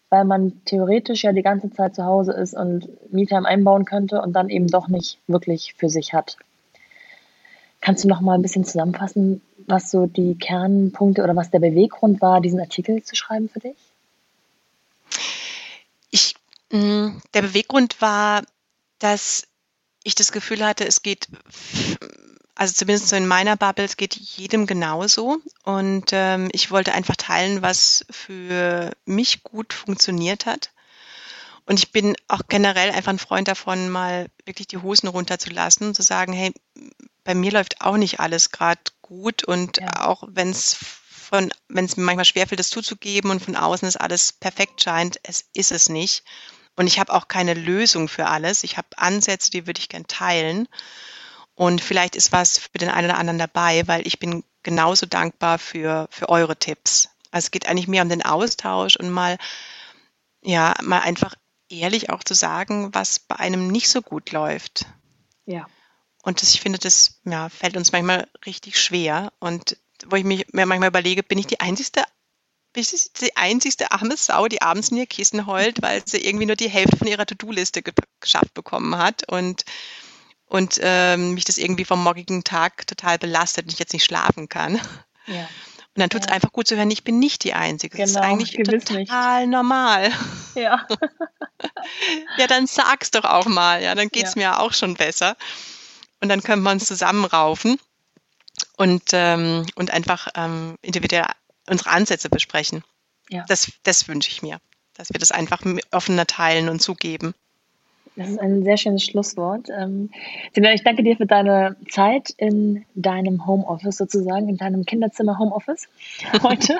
weil man theoretisch ja die ganze Zeit zu Hause ist und Meetime einbauen könnte und dann eben doch nicht wirklich für sich hat. Kannst du noch mal ein bisschen zusammenfassen, was so die Kernpunkte oder was der Beweggrund war, diesen Artikel zu schreiben für dich? Ich, mh, der Beweggrund war, dass ich das Gefühl hatte, es geht also zumindest so in meiner Bubble, es geht jedem genauso. Und ähm, ich wollte einfach teilen, was für mich gut funktioniert hat. Und ich bin auch generell einfach ein Freund davon, mal wirklich die Hosen runterzulassen und zu sagen, hey, bei mir läuft auch nicht alles gerade gut. Und ja. auch wenn es von, wenn es mir manchmal schwerfällt, das zuzugeben und von außen ist alles perfekt scheint, es ist es nicht. Und ich habe auch keine Lösung für alles. Ich habe Ansätze, die würde ich gern teilen. Und vielleicht ist was für den einen oder anderen dabei, weil ich bin genauso dankbar für, für eure Tipps. Also es geht eigentlich mehr um den Austausch und mal, ja, mal einfach ehrlich auch zu sagen, was bei einem nicht so gut läuft. Ja. Und das, ich finde, das ja, fällt uns manchmal richtig schwer. Und wo ich mich mir manchmal überlege, bin ich die einzigste bin ich die einzigste arme Sau, die abends in ihr Kissen heult, weil sie irgendwie nur die Hälfte von ihrer To-Do-Liste ge geschafft bekommen hat und, und ähm, mich das irgendwie vom morgigen Tag total belastet und ich jetzt nicht schlafen kann. Ja. Und dann tut es ja. einfach gut zu hören, ich bin nicht die Einzige. Genau, das ist genau, eigentlich total nicht. normal. Ja. *laughs* ja, dann sag's doch auch mal. Ja, dann geht's ja. mir auch schon besser. Und dann können wir uns zusammenraufen und, ähm, und einfach ähm, individuell unsere Ansätze besprechen. Ja. Das, das wünsche ich mir, dass wir das einfach offener teilen und zugeben. Das ist ein sehr schönes Schlusswort. Ähm, ich danke dir für deine Zeit in deinem Homeoffice sozusagen, in deinem Kinderzimmer Homeoffice *laughs* heute.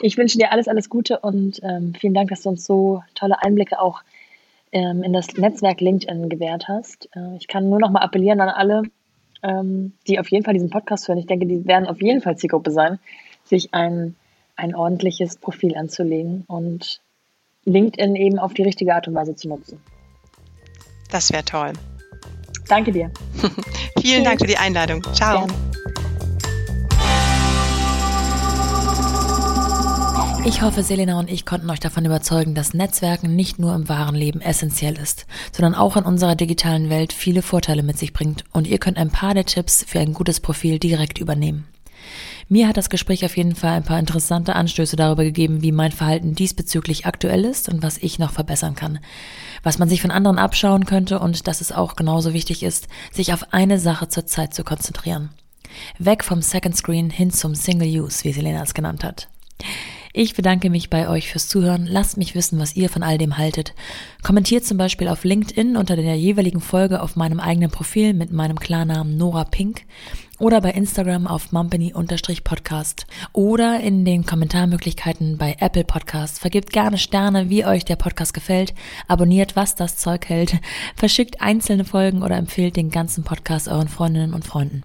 ich wünsche dir alles, alles Gute und ähm, vielen Dank, dass du uns so tolle Einblicke auch ähm, in das Netzwerk LinkedIn gewährt hast. Äh, ich kann nur noch mal appellieren an alle, die auf jeden Fall diesen Podcast hören. Ich denke, die werden auf jeden Fall Zielgruppe sein, sich ein, ein ordentliches Profil anzulegen und LinkedIn eben auf die richtige Art und Weise zu nutzen. Das wäre toll. Danke dir. *laughs* Vielen Tschüss. Dank für die Einladung. Ciao. Gerne. Ich hoffe, Selena und ich konnten euch davon überzeugen, dass Netzwerken nicht nur im wahren Leben essentiell ist, sondern auch in unserer digitalen Welt viele Vorteile mit sich bringt und ihr könnt ein paar der Tipps für ein gutes Profil direkt übernehmen. Mir hat das Gespräch auf jeden Fall ein paar interessante Anstöße darüber gegeben, wie mein Verhalten diesbezüglich aktuell ist und was ich noch verbessern kann. Was man sich von anderen abschauen könnte und dass es auch genauso wichtig ist, sich auf eine Sache zur Zeit zu konzentrieren. Weg vom Second Screen hin zum Single Use, wie Selena es genannt hat. Ich bedanke mich bei euch fürs Zuhören. Lasst mich wissen, was ihr von all dem haltet. Kommentiert zum Beispiel auf LinkedIn unter der jeweiligen Folge auf meinem eigenen Profil mit meinem Klarnamen Nora Pink oder bei Instagram auf mumpany-podcast oder in den Kommentarmöglichkeiten bei Apple Podcast. Vergibt gerne Sterne, wie euch der Podcast gefällt. Abonniert, was das Zeug hält. *laughs* Verschickt einzelne Folgen oder empfehlt den ganzen Podcast euren Freundinnen und Freunden.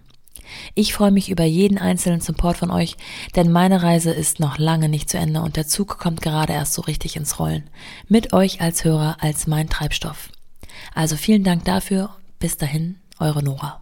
Ich freue mich über jeden einzelnen Support von euch, denn meine Reise ist noch lange nicht zu Ende und der Zug kommt gerade erst so richtig ins Rollen. Mit euch als Hörer als mein Treibstoff. Also vielen Dank dafür. Bis dahin, eure Nora.